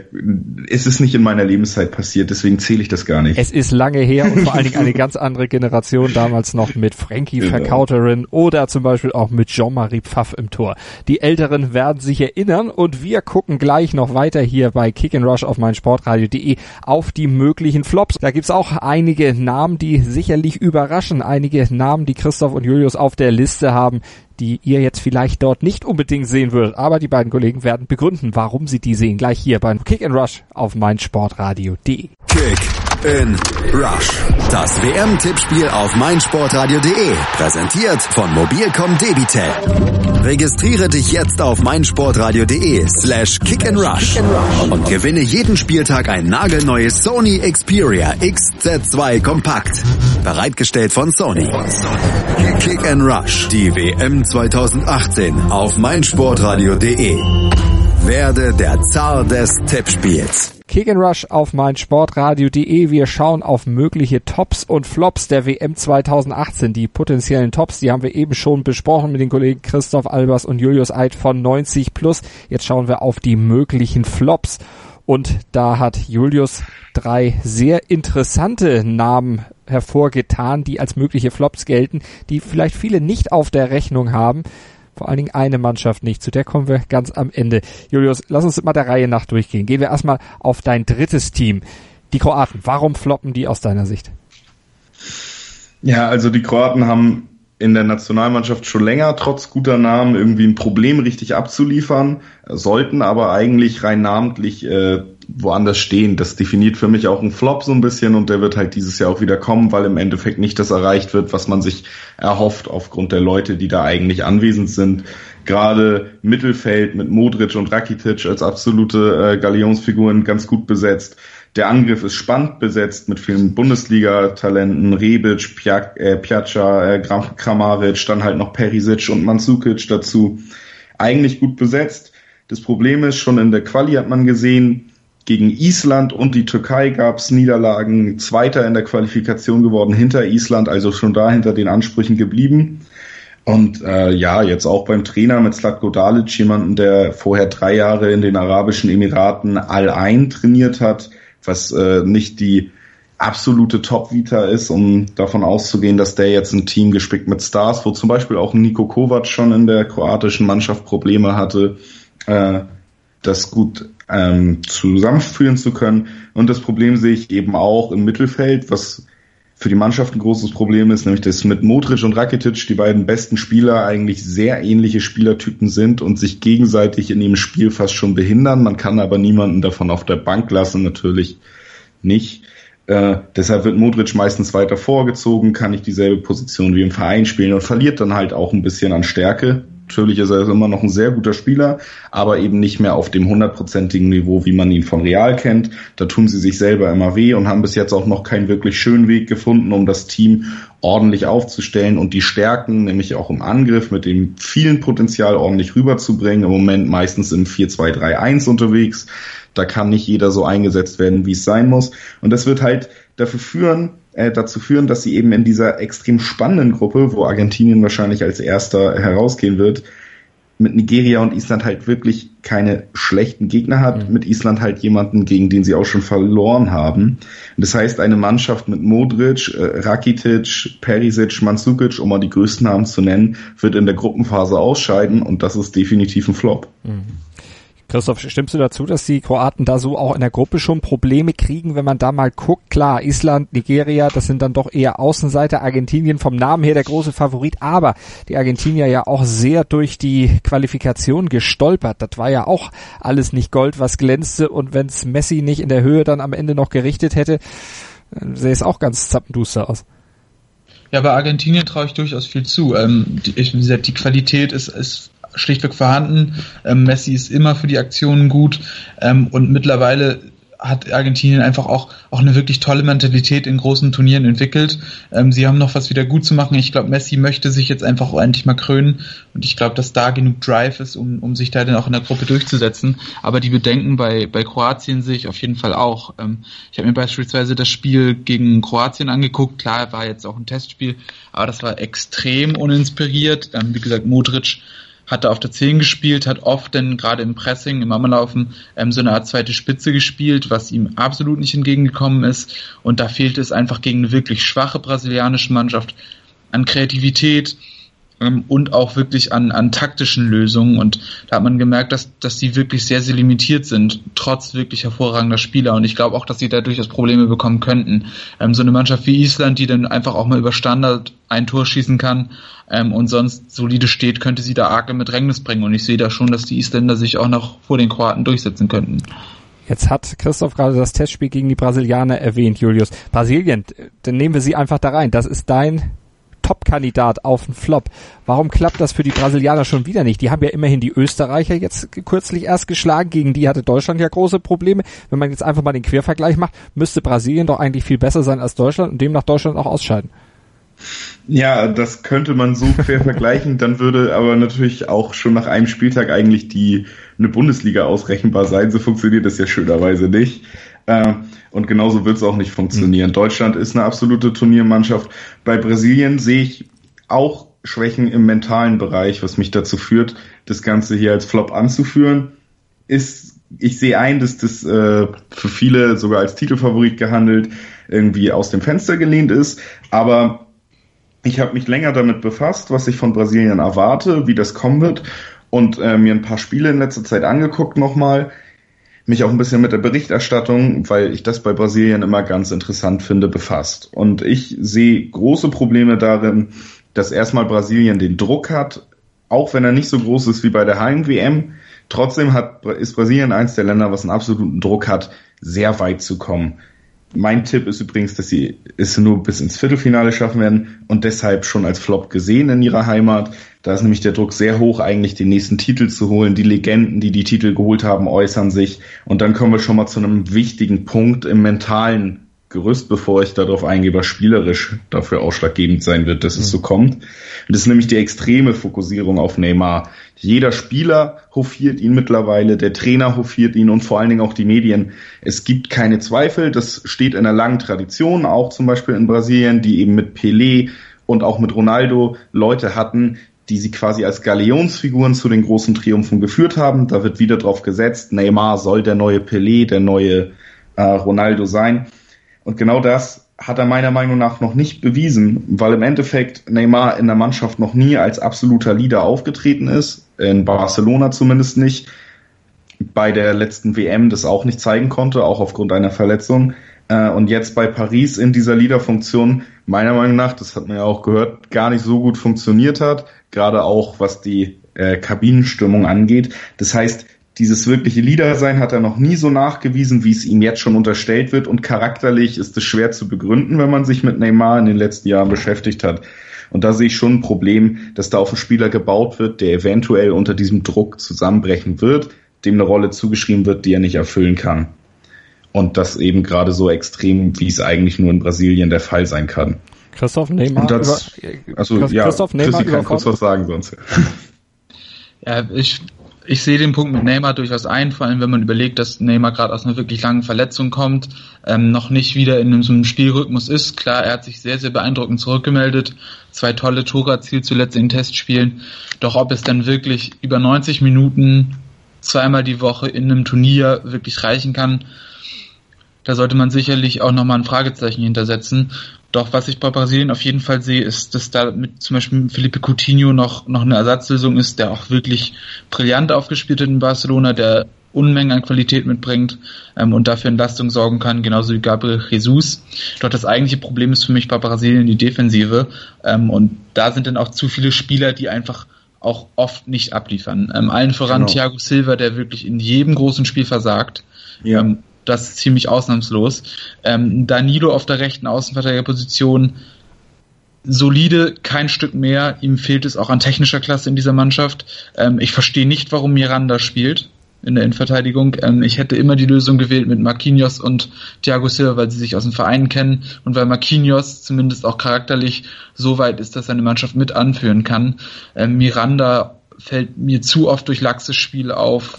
es ist nicht in meiner Lebenszeit passiert, deswegen zähle ich das gar nicht. Es ist lange her und vor allen Dingen eine ganz andere Generation, damals noch mit Frankie genau. Verkauterin oder zum Beispiel auch mit Jean-Marie Pfaff im Tor. Die Älteren werden sich erinnern und wir gucken gleich noch weiter hier bei Kick and Rush auf meinsportradio.de auf die möglichen Flops. Da gibt's auch einige Namen, die sicherlich überraschen, einige Namen, die Christoph und Julius auf der Liste haben, die ihr jetzt vielleicht dort nicht unbedingt sehen würdet. Aber die beiden Kollegen werden begründen, warum sie die sehen. Gleich hier beim Kick and Rush auf meinsportradio.de. Kick in Rush. Das WM-Tippspiel auf meinsportradio.de. Präsentiert von Mobilcom Debitel. Registriere dich jetzt auf meinsportradio.de slash kick and rush und gewinne jeden Spieltag ein nagelneues Sony Xperia XZ2 Kompakt. Bereitgestellt von Sony. Kick and Rush. Die WM 2018 auf meinsportradio.de. Werde der Zar des Tippspiels. Kick and Rush auf meinsportradio.de. Wir schauen auf mögliche Tops und Flops der WM 2018. Die potenziellen Tops, die haben wir eben schon besprochen mit den Kollegen Christoph Albers und Julius Eid von 90 Plus. Jetzt schauen wir auf die möglichen Flops. Und da hat Julius drei sehr interessante Namen hervorgetan, die als mögliche Flops gelten, die vielleicht viele nicht auf der Rechnung haben vor allen Dingen eine Mannschaft nicht. Zu der kommen wir ganz am Ende. Julius, lass uns mal der Reihe nach durchgehen. Gehen wir erstmal auf dein drittes Team. Die Kroaten. Warum floppen die aus deiner Sicht? Ja, also die Kroaten haben in der Nationalmannschaft schon länger trotz guter Namen irgendwie ein Problem richtig abzuliefern, sollten aber eigentlich rein namentlich äh, woanders stehen. Das definiert für mich auch einen Flop so ein bisschen und der wird halt dieses Jahr auch wieder kommen, weil im Endeffekt nicht das erreicht wird, was man sich erhofft aufgrund der Leute, die da eigentlich anwesend sind. Gerade Mittelfeld mit Modric und Rakitic als absolute äh, Galionsfiguren ganz gut besetzt. Der Angriff ist spannend besetzt mit vielen Bundesliga-Talenten, Rebic, Pjak, äh, Pjaca, äh, Kramaric, dann halt noch Perisic und Mansukic dazu. Eigentlich gut besetzt. Das Problem ist, schon in der Quali hat man gesehen, gegen Island und die Türkei gab es Niederlagen, Zweiter in der Qualifikation geworden hinter Island, also schon da hinter den Ansprüchen geblieben. Und äh, ja, jetzt auch beim Trainer mit Slatko Dalic, jemanden, der vorher drei Jahre in den Arabischen Emiraten Al-Ain trainiert hat, was äh, nicht die absolute Top-Vita ist, um davon auszugehen, dass der jetzt ein Team gespickt mit Stars, wo zum Beispiel auch Niko Kovac schon in der kroatischen Mannschaft Probleme hatte, äh, das gut ähm, zusammenführen zu können. Und das Problem sehe ich eben auch im Mittelfeld, was für die Mannschaft ein großes Problem ist, nämlich dass mit Modric und Rakitic die beiden besten Spieler eigentlich sehr ähnliche Spielertypen sind und sich gegenseitig in ihrem Spiel fast schon behindern. Man kann aber niemanden davon auf der Bank lassen, natürlich nicht. Äh, deshalb wird Modric meistens weiter vorgezogen, kann nicht dieselbe Position wie im Verein spielen und verliert dann halt auch ein bisschen an Stärke. Natürlich ist er immer noch ein sehr guter Spieler, aber eben nicht mehr auf dem hundertprozentigen Niveau, wie man ihn von Real kennt. Da tun sie sich selber immer weh und haben bis jetzt auch noch keinen wirklich schönen Weg gefunden, um das Team ordentlich aufzustellen und die Stärken, nämlich auch im Angriff mit dem vielen Potenzial ordentlich rüberzubringen. Im Moment meistens im 4-2-3-1 unterwegs. Da kann nicht jeder so eingesetzt werden, wie es sein muss. Und das wird halt dafür führen, äh, dazu führen, dass sie eben in dieser extrem spannenden Gruppe, wo Argentinien wahrscheinlich als erster herausgehen wird, mit Nigeria und Island halt wirklich keine schlechten Gegner hat, mhm. mit Island halt jemanden, gegen den sie auch schon verloren haben. Das heißt, eine Mannschaft mit Modric, äh, Rakitic, Perisic, Mandzukic, um mal die größten Namen zu nennen, wird in der Gruppenphase ausscheiden und das ist definitiv ein Flop. Mhm. Christoph, stimmst du dazu, dass die Kroaten da so auch in der Gruppe schon Probleme kriegen, wenn man da mal guckt? Klar, Island, Nigeria, das sind dann doch eher Außenseiter. Argentinien vom Namen her der große Favorit, aber die Argentinier ja auch sehr durch die Qualifikation gestolpert. Das war ja auch alles nicht Gold, was glänzte und wenns Messi nicht in der Höhe dann am Ende noch gerichtet hätte, sähe es auch ganz zappenduster aus. Ja, bei Argentinien traue ich durchaus viel zu. Ähm, die, ich, die Qualität ist, ist schlichtweg vorhanden. Ähm, Messi ist immer für die Aktionen gut ähm, und mittlerweile hat Argentinien einfach auch, auch eine wirklich tolle Mentalität in großen Turnieren entwickelt. Ähm, sie haben noch was wieder gut zu machen. Ich glaube, Messi möchte sich jetzt einfach endlich mal krönen und ich glaube, dass da genug Drive ist, um, um sich da dann auch in der Gruppe durchzusetzen. Aber die Bedenken bei, bei Kroatien sehe ich auf jeden Fall auch. Ähm, ich habe mir beispielsweise das Spiel gegen Kroatien angeguckt. Klar, war jetzt auch ein Testspiel, aber das war extrem uninspiriert. Ähm, wie gesagt, Modric hat er auf der 10 gespielt, hat oft denn gerade im Pressing, im Ammerlaufen ähm, so eine Art zweite Spitze gespielt, was ihm absolut nicht entgegengekommen ist. Und da fehlt es einfach gegen eine wirklich schwache brasilianische Mannschaft an Kreativität, ähm, und auch wirklich an, an taktischen Lösungen. Und da hat man gemerkt, dass, dass die wirklich sehr, sehr limitiert sind, trotz wirklich hervorragender Spieler. Und ich glaube auch, dass sie da durchaus Probleme bekommen könnten. Ähm, so eine Mannschaft wie Island, die dann einfach auch mal über Standard ein Tor schießen kann ähm, und sonst solide steht, könnte sie da arg in Bedrängnis bringen. Und ich sehe da schon, dass die Isländer sich auch noch vor den Kroaten durchsetzen könnten. Jetzt hat Christoph gerade das Testspiel gegen die Brasilianer erwähnt, Julius. Brasilien, dann nehmen wir sie einfach da rein. Das ist dein Top-Kandidat auf den Flop. Warum klappt das für die Brasilianer schon wieder nicht? Die haben ja immerhin die Österreicher jetzt kürzlich erst geschlagen. Gegen die hatte Deutschland ja große Probleme. Wenn man jetzt einfach mal den Quervergleich macht, müsste Brasilien doch eigentlich viel besser sein als Deutschland und demnach Deutschland auch ausscheiden. Ja, das könnte man so quer vergleichen. Dann würde aber natürlich auch schon nach einem Spieltag eigentlich die eine Bundesliga ausrechenbar sein. So funktioniert das ja schönerweise nicht. Äh, und genauso wird es auch nicht funktionieren. Mhm. Deutschland ist eine absolute Turniermannschaft. Bei Brasilien sehe ich auch Schwächen im mentalen Bereich, was mich dazu führt, das Ganze hier als Flop anzuführen. Ist, ich sehe ein, dass das äh, für viele sogar als Titelfavorit gehandelt irgendwie aus dem Fenster gelehnt ist. Aber ich habe mich länger damit befasst, was ich von Brasilien erwarte, wie das kommen wird und äh, mir ein paar Spiele in letzter Zeit angeguckt nochmal mich auch ein bisschen mit der Berichterstattung, weil ich das bei Brasilien immer ganz interessant finde, befasst. Und ich sehe große Probleme darin, dass erstmal Brasilien den Druck hat, auch wenn er nicht so groß ist wie bei der Heim-WM. Trotzdem hat, ist Brasilien eins der Länder, was einen absoluten Druck hat, sehr weit zu kommen. Mein Tipp ist übrigens, dass sie es nur bis ins Viertelfinale schaffen werden und deshalb schon als Flop gesehen in ihrer Heimat. Da ist nämlich der Druck sehr hoch, eigentlich den nächsten Titel zu holen. Die Legenden, die die Titel geholt haben, äußern sich. Und dann kommen wir schon mal zu einem wichtigen Punkt im mentalen Gerüst, bevor ich darauf eingehe, was spielerisch dafür ausschlaggebend sein wird, dass mhm. es so kommt. Und das ist nämlich die extreme Fokussierung auf Neymar. Jeder Spieler hofiert ihn mittlerweile, der Trainer hofiert ihn und vor allen Dingen auch die Medien. Es gibt keine Zweifel, das steht in einer langen Tradition, auch zum Beispiel in Brasilien, die eben mit Pelé und auch mit Ronaldo Leute hatten, die sie quasi als Galionsfiguren zu den großen Triumphen geführt haben. Da wird wieder drauf gesetzt, Neymar soll der neue Pelé, der neue äh, Ronaldo sein. Und genau das hat er meiner Meinung nach noch nicht bewiesen, weil im Endeffekt Neymar in der Mannschaft noch nie als absoluter Leader aufgetreten ist, in Barcelona zumindest nicht, bei der letzten WM das auch nicht zeigen konnte, auch aufgrund einer Verletzung. Äh, und jetzt bei Paris in dieser Leaderfunktion, meiner Meinung nach, das hat man ja auch gehört, gar nicht so gut funktioniert hat, gerade auch was die äh, Kabinenstimmung angeht. Das heißt, dieses wirkliche Leader-Sein hat er noch nie so nachgewiesen, wie es ihm jetzt schon unterstellt wird. Und charakterlich ist es schwer zu begründen, wenn man sich mit Neymar in den letzten Jahren beschäftigt hat. Und da sehe ich schon ein Problem, dass da auf einen Spieler gebaut wird, der eventuell unter diesem Druck zusammenbrechen wird, dem eine Rolle zugeschrieben wird, die er nicht erfüllen kann. Und das eben gerade so extrem, wie es eigentlich nur in Brasilien der Fall sein kann. Christoph Neymar. Das, über, also, Christoph ja, Christoph Neymar Christi kann kurz was sagen sonst. Ja, ich ich sehe den Punkt mit Neymar durchaus ein, vor allem wenn man überlegt, dass Neymar gerade aus einer wirklich langen Verletzung kommt, ähm, noch nicht wieder in so einem Spielrhythmus ist. Klar, er hat sich sehr, sehr beeindruckend zurückgemeldet, zwei tolle Tore erzielt zuletzt in Testspielen. Doch ob es dann wirklich über 90 Minuten zweimal die Woche in einem Turnier wirklich reichen kann, da sollte man sicherlich auch nochmal ein Fragezeichen hintersetzen. Doch was ich bei Brasilien auf jeden Fall sehe, ist, dass da mit zum Beispiel Felipe Coutinho noch, noch eine Ersatzlösung ist, der auch wirklich brillant aufgespielt hat in Barcelona, der Unmengen an Qualität mitbringt ähm, und dafür Entlastung sorgen kann, genauso wie Gabriel Jesus. Doch das eigentliche Problem ist für mich bei Brasilien die Defensive ähm, und da sind dann auch zu viele Spieler, die einfach auch oft nicht abliefern. Ähm, allen voran genau. Thiago Silva, der wirklich in jedem großen Spiel versagt. Ja. Ähm, das ist ziemlich ausnahmslos. Ähm, Danilo auf der rechten Außenverteidigerposition solide, kein Stück mehr. Ihm fehlt es auch an technischer Klasse in dieser Mannschaft. Ähm, ich verstehe nicht, warum Miranda spielt in der Innenverteidigung. Ähm, ich hätte immer die Lösung gewählt mit Marquinhos und Thiago Silva, weil sie sich aus dem Verein kennen und weil Marquinhos zumindest auch charakterlich so weit ist, dass seine Mannschaft mit anführen kann. Ähm, Miranda fällt mir zu oft durch laxes Spiel auf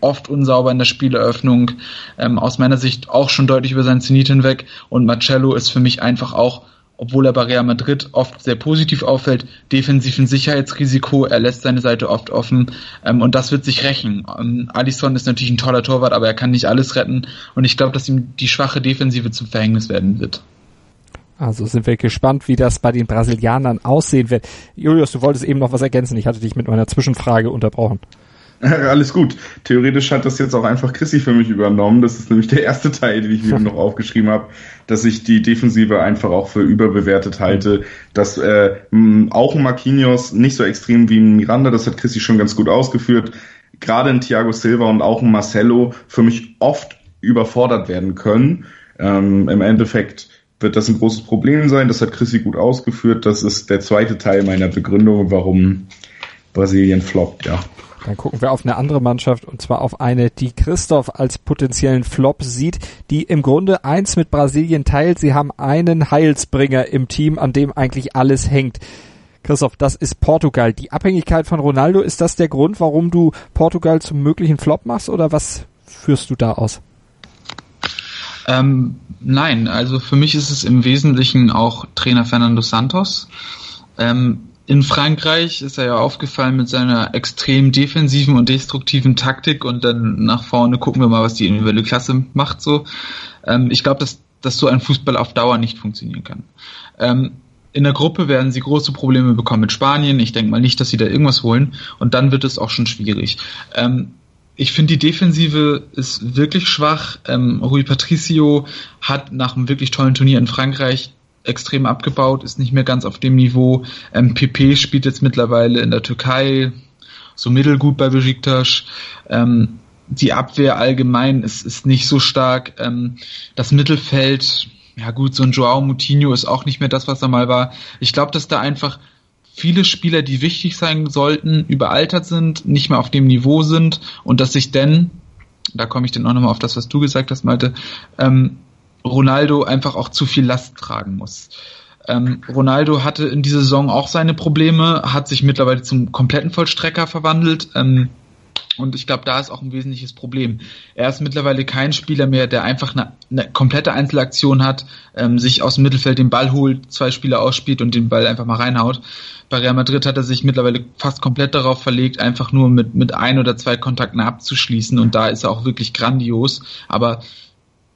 oft unsauber in der Spieleröffnung, ähm, aus meiner Sicht auch schon deutlich über seinen Zenit hinweg und Marcello ist für mich einfach auch obwohl er bei Real Madrid oft sehr positiv auffällt, defensiv Sicherheitsrisiko, er lässt seine Seite oft offen ähm, und das wird sich rächen. Ähm, Alisson ist natürlich ein toller Torwart, aber er kann nicht alles retten und ich glaube, dass ihm die schwache Defensive zum Verhängnis werden wird. Also sind wir gespannt, wie das bei den Brasilianern aussehen wird. Julius, du wolltest eben noch was ergänzen. Ich hatte dich mit meiner Zwischenfrage unterbrochen. Alles gut. Theoretisch hat das jetzt auch einfach Chrissy für mich übernommen. Das ist nämlich der erste Teil, den ich mir noch aufgeschrieben habe, dass ich die Defensive einfach auch für überbewertet halte. Dass äh, auch ein Marquinhos nicht so extrem wie ein Miranda, das hat Chrissy schon ganz gut ausgeführt. Gerade ein Thiago Silva und auch ein Marcelo für mich oft überfordert werden können. Ähm, Im Endeffekt wird das ein großes Problem sein. Das hat Chrissy gut ausgeführt. Das ist der zweite Teil meiner Begründung, warum Brasilien floppt, ja. Dann gucken wir auf eine andere Mannschaft und zwar auf eine, die Christoph als potenziellen Flop sieht, die im Grunde eins mit Brasilien teilt. Sie haben einen Heilsbringer im Team, an dem eigentlich alles hängt. Christoph, das ist Portugal. Die Abhängigkeit von Ronaldo, ist das der Grund, warum du Portugal zum möglichen Flop machst oder was führst du da aus? Ähm, nein, also für mich ist es im Wesentlichen auch Trainer Fernando Santos. Ähm, in Frankreich ist er ja aufgefallen mit seiner extrem defensiven und destruktiven Taktik und dann nach vorne gucken wir mal, was die individuelle Klasse macht so. Ähm, ich glaube, dass, dass so ein Fußball auf Dauer nicht funktionieren kann. Ähm, in der Gruppe werden sie große Probleme bekommen mit Spanien. Ich denke mal nicht, dass sie da irgendwas holen. Und dann wird es auch schon schwierig. Ähm, ich finde, die Defensive ist wirklich schwach. Ähm, Rui Patricio hat nach einem wirklich tollen Turnier in Frankreich extrem abgebaut, ist nicht mehr ganz auf dem Niveau. Ähm, PP spielt jetzt mittlerweile in der Türkei so mittelgut bei Besiktas. Ähm, die Abwehr allgemein ist, ist nicht so stark. Ähm, das Mittelfeld, ja gut, so ein Joao Moutinho ist auch nicht mehr das, was er mal war. Ich glaube, dass da einfach viele Spieler, die wichtig sein sollten, überaltert sind, nicht mehr auf dem Niveau sind und dass sich denn, da komme ich dann auch nochmal auf das, was du gesagt hast, Malte, ähm, Ronaldo einfach auch zu viel Last tragen muss. Ähm, Ronaldo hatte in dieser Saison auch seine Probleme, hat sich mittlerweile zum kompletten Vollstrecker verwandelt. Ähm, und ich glaube, da ist auch ein wesentliches Problem. Er ist mittlerweile kein Spieler mehr, der einfach eine, eine komplette Einzelaktion hat, ähm, sich aus dem Mittelfeld den Ball holt, zwei Spieler ausspielt und den Ball einfach mal reinhaut. Bei Real Madrid hat er sich mittlerweile fast komplett darauf verlegt, einfach nur mit, mit ein oder zwei Kontakten abzuschließen. Und da ist er auch wirklich grandios. Aber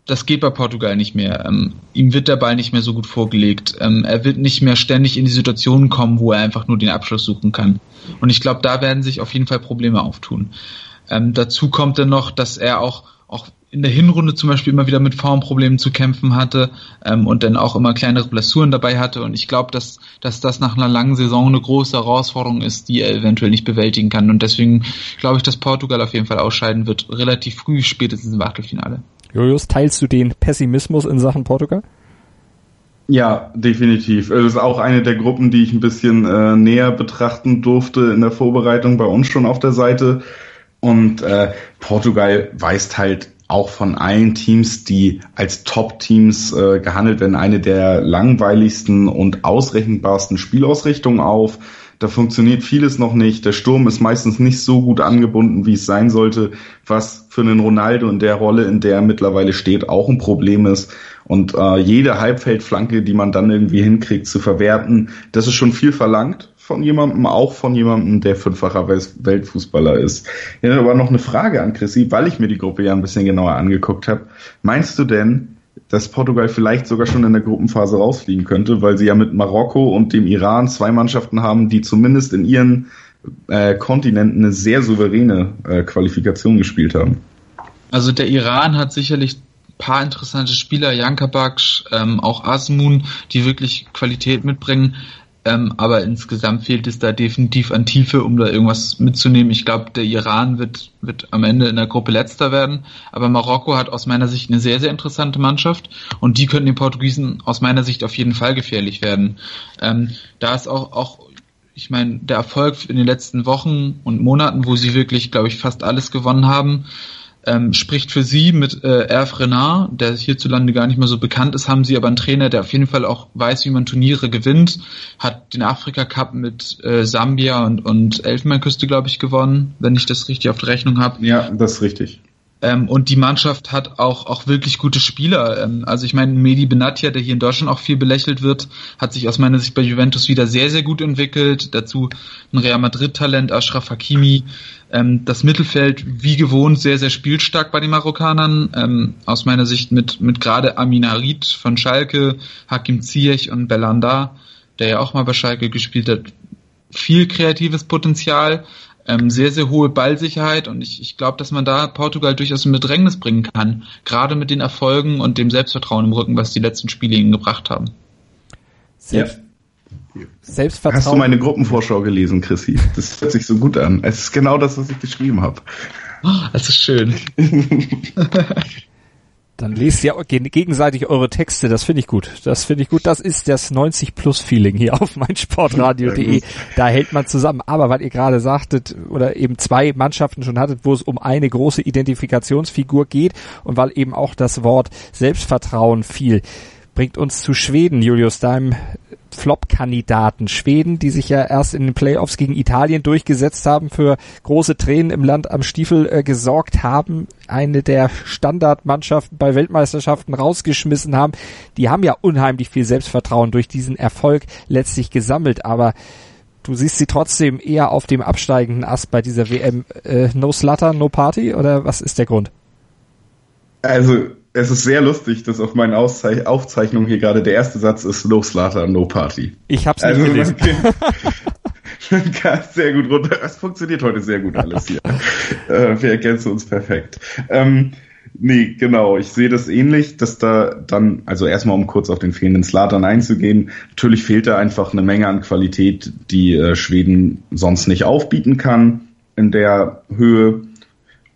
das geht bei Portugal nicht mehr. Ähm, ihm wird der Ball nicht mehr so gut vorgelegt. Ähm, er wird nicht mehr ständig in die Situation kommen, wo er einfach nur den Abschluss suchen kann. Und ich glaube, da werden sich auf jeden Fall Probleme auftun. Ähm, dazu kommt dann noch, dass er auch, auch in der Hinrunde zum Beispiel immer wieder mit Formproblemen zu kämpfen hatte ähm, und dann auch immer kleinere Blessuren dabei hatte. Und ich glaube, dass, dass das nach einer langen Saison eine große Herausforderung ist, die er eventuell nicht bewältigen kann. Und deswegen glaube ich, dass Portugal auf jeden Fall ausscheiden wird, relativ früh, spätestens im Achtelfinale. Julius, teilst du den Pessimismus in Sachen Portugal? Ja, definitiv. Es ist auch eine der Gruppen, die ich ein bisschen äh, näher betrachten durfte in der Vorbereitung bei uns schon auf der Seite. Und äh, Portugal weist halt auch von allen Teams, die als Top-Teams äh, gehandelt werden, eine der langweiligsten und ausrechenbarsten Spielausrichtungen auf. Da funktioniert vieles noch nicht. Der Sturm ist meistens nicht so gut angebunden, wie es sein sollte, was für einen Ronaldo in der Rolle, in der er mittlerweile steht, auch ein Problem ist. Und äh, jede Halbfeldflanke, die man dann irgendwie hinkriegt zu verwerten, das ist schon viel verlangt von jemandem, auch von jemandem, der fünffacher Weltfußballer ist. Ja, aber noch eine Frage an Chrissy, weil ich mir die Gruppe ja ein bisschen genauer angeguckt habe. Meinst du denn, dass Portugal vielleicht sogar schon in der Gruppenphase rausfliegen könnte, weil sie ja mit Marokko und dem Iran zwei Mannschaften haben, die zumindest in ihren äh, Kontinenten eine sehr souveräne äh, Qualifikation gespielt haben? Also der Iran hat sicherlich paar interessante Spieler, Jankabak, ähm, auch Asmun, die wirklich Qualität mitbringen. Ähm, aber insgesamt fehlt es da definitiv an Tiefe, um da irgendwas mitzunehmen. Ich glaube, der Iran wird, wird am Ende in der Gruppe letzter werden. Aber Marokko hat aus meiner Sicht eine sehr, sehr interessante Mannschaft und die könnten den Portugiesen aus meiner Sicht auf jeden Fall gefährlich werden. Ähm, da ist auch, auch ich meine, der Erfolg in den letzten Wochen und Monaten, wo sie wirklich, glaube ich, fast alles gewonnen haben, ähm, spricht für sie mit äh, Erf Renard, der hierzulande gar nicht mehr so bekannt ist, haben sie aber einen Trainer, der auf jeden Fall auch weiß, wie man Turniere gewinnt, hat den Afrika Cup mit äh, Sambia und, und Elfenbeinküste, glaube ich, gewonnen, wenn ich das richtig auf der Rechnung habe. Ja, das ist richtig. Ähm, und die Mannschaft hat auch, auch wirklich gute Spieler. Ähm, also ich meine, Medi Benatia, der hier in Deutschland auch viel belächelt wird, hat sich aus meiner Sicht bei Juventus wieder sehr, sehr gut entwickelt. Dazu ein Real Madrid-Talent, Ashraf Hakimi. Ähm, das Mittelfeld, wie gewohnt, sehr, sehr spielstark bei den Marokkanern. Ähm, aus meiner Sicht mit, mit gerade Amin Harid von Schalke, Hakim Ziyech und Belanda, der ja auch mal bei Schalke gespielt hat. Viel kreatives Potenzial ähm, sehr, sehr hohe Ballsicherheit und ich, ich glaube, dass man da Portugal durchaus in Bedrängnis bringen kann, gerade mit den Erfolgen und dem Selbstvertrauen im Rücken, was die letzten Spiele ihnen gebracht haben. Selbst, ja. Selbstvertrauen. Hast du meine Gruppenvorschau gelesen, Chrissy? Das hört sich so gut an. Es ist genau das, was ich geschrieben habe. Oh, das ist schön. Dann lest ja gegenseitig eure Texte, das finde ich gut. Das finde ich gut. Das ist das 90 Plus Feeling hier auf meinsportradio.de. Da hält man zusammen. Aber weil ihr gerade sagtet oder eben zwei Mannschaften schon hattet, wo es um eine große Identifikationsfigur geht und weil eben auch das Wort Selbstvertrauen fiel, bringt uns zu Schweden, Julius, deinem Flop-Kandidaten. Schweden, die sich ja erst in den Playoffs gegen Italien durchgesetzt haben, für große Tränen im Land am Stiefel äh, gesorgt haben, eine der Standardmannschaften bei Weltmeisterschaften rausgeschmissen haben. Die haben ja unheimlich viel Selbstvertrauen durch diesen Erfolg letztlich gesammelt, aber du siehst sie trotzdem eher auf dem absteigenden Ast bei dieser WM. Äh, no Slutter, no Party oder was ist der Grund? Also es ist sehr lustig, dass auf meinen Auszeich Aufzeichnungen hier gerade der erste Satz ist No Slater, No Party. Ich hab's also, nicht gelesen. Man kann sehr gut runter. Es funktioniert heute sehr gut alles hier. äh, wir ergänzen uns perfekt. Ähm, nee, genau. Ich sehe das ähnlich, dass da dann, also erstmal um kurz auf den fehlenden Slatan einzugehen, natürlich fehlt da einfach eine Menge an Qualität, die äh, Schweden sonst nicht aufbieten kann in der Höhe.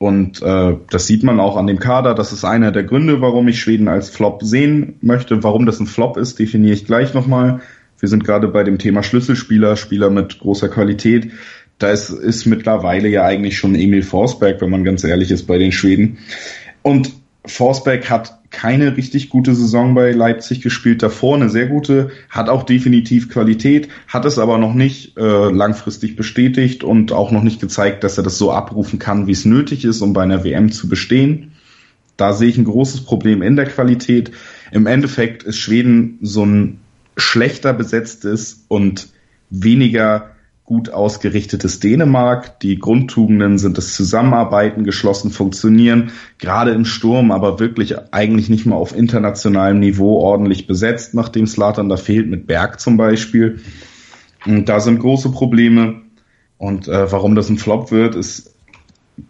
Und äh, das sieht man auch an dem Kader. Das ist einer der Gründe, warum ich Schweden als Flop sehen möchte. Warum das ein Flop ist, definiere ich gleich nochmal. Wir sind gerade bei dem Thema Schlüsselspieler, Spieler mit großer Qualität. Da ist, ist mittlerweile ja eigentlich schon Emil Forsberg, wenn man ganz ehrlich ist, bei den Schweden. Und Forsberg hat keine richtig gute Saison bei Leipzig gespielt, davor eine sehr gute, hat auch definitiv Qualität, hat es aber noch nicht äh, langfristig bestätigt und auch noch nicht gezeigt, dass er das so abrufen kann, wie es nötig ist, um bei einer WM zu bestehen. Da sehe ich ein großes Problem in der Qualität. Im Endeffekt ist Schweden so ein schlechter besetztes und weniger gut ausgerichtetes Dänemark. Die Grundtugenden sind das Zusammenarbeiten, geschlossen funktionieren, gerade im Sturm, aber wirklich eigentlich nicht mal auf internationalem Niveau ordentlich besetzt, nachdem Slatan da fehlt, mit Berg zum Beispiel. Und da sind große Probleme. Und äh, warum das ein Flop wird, ist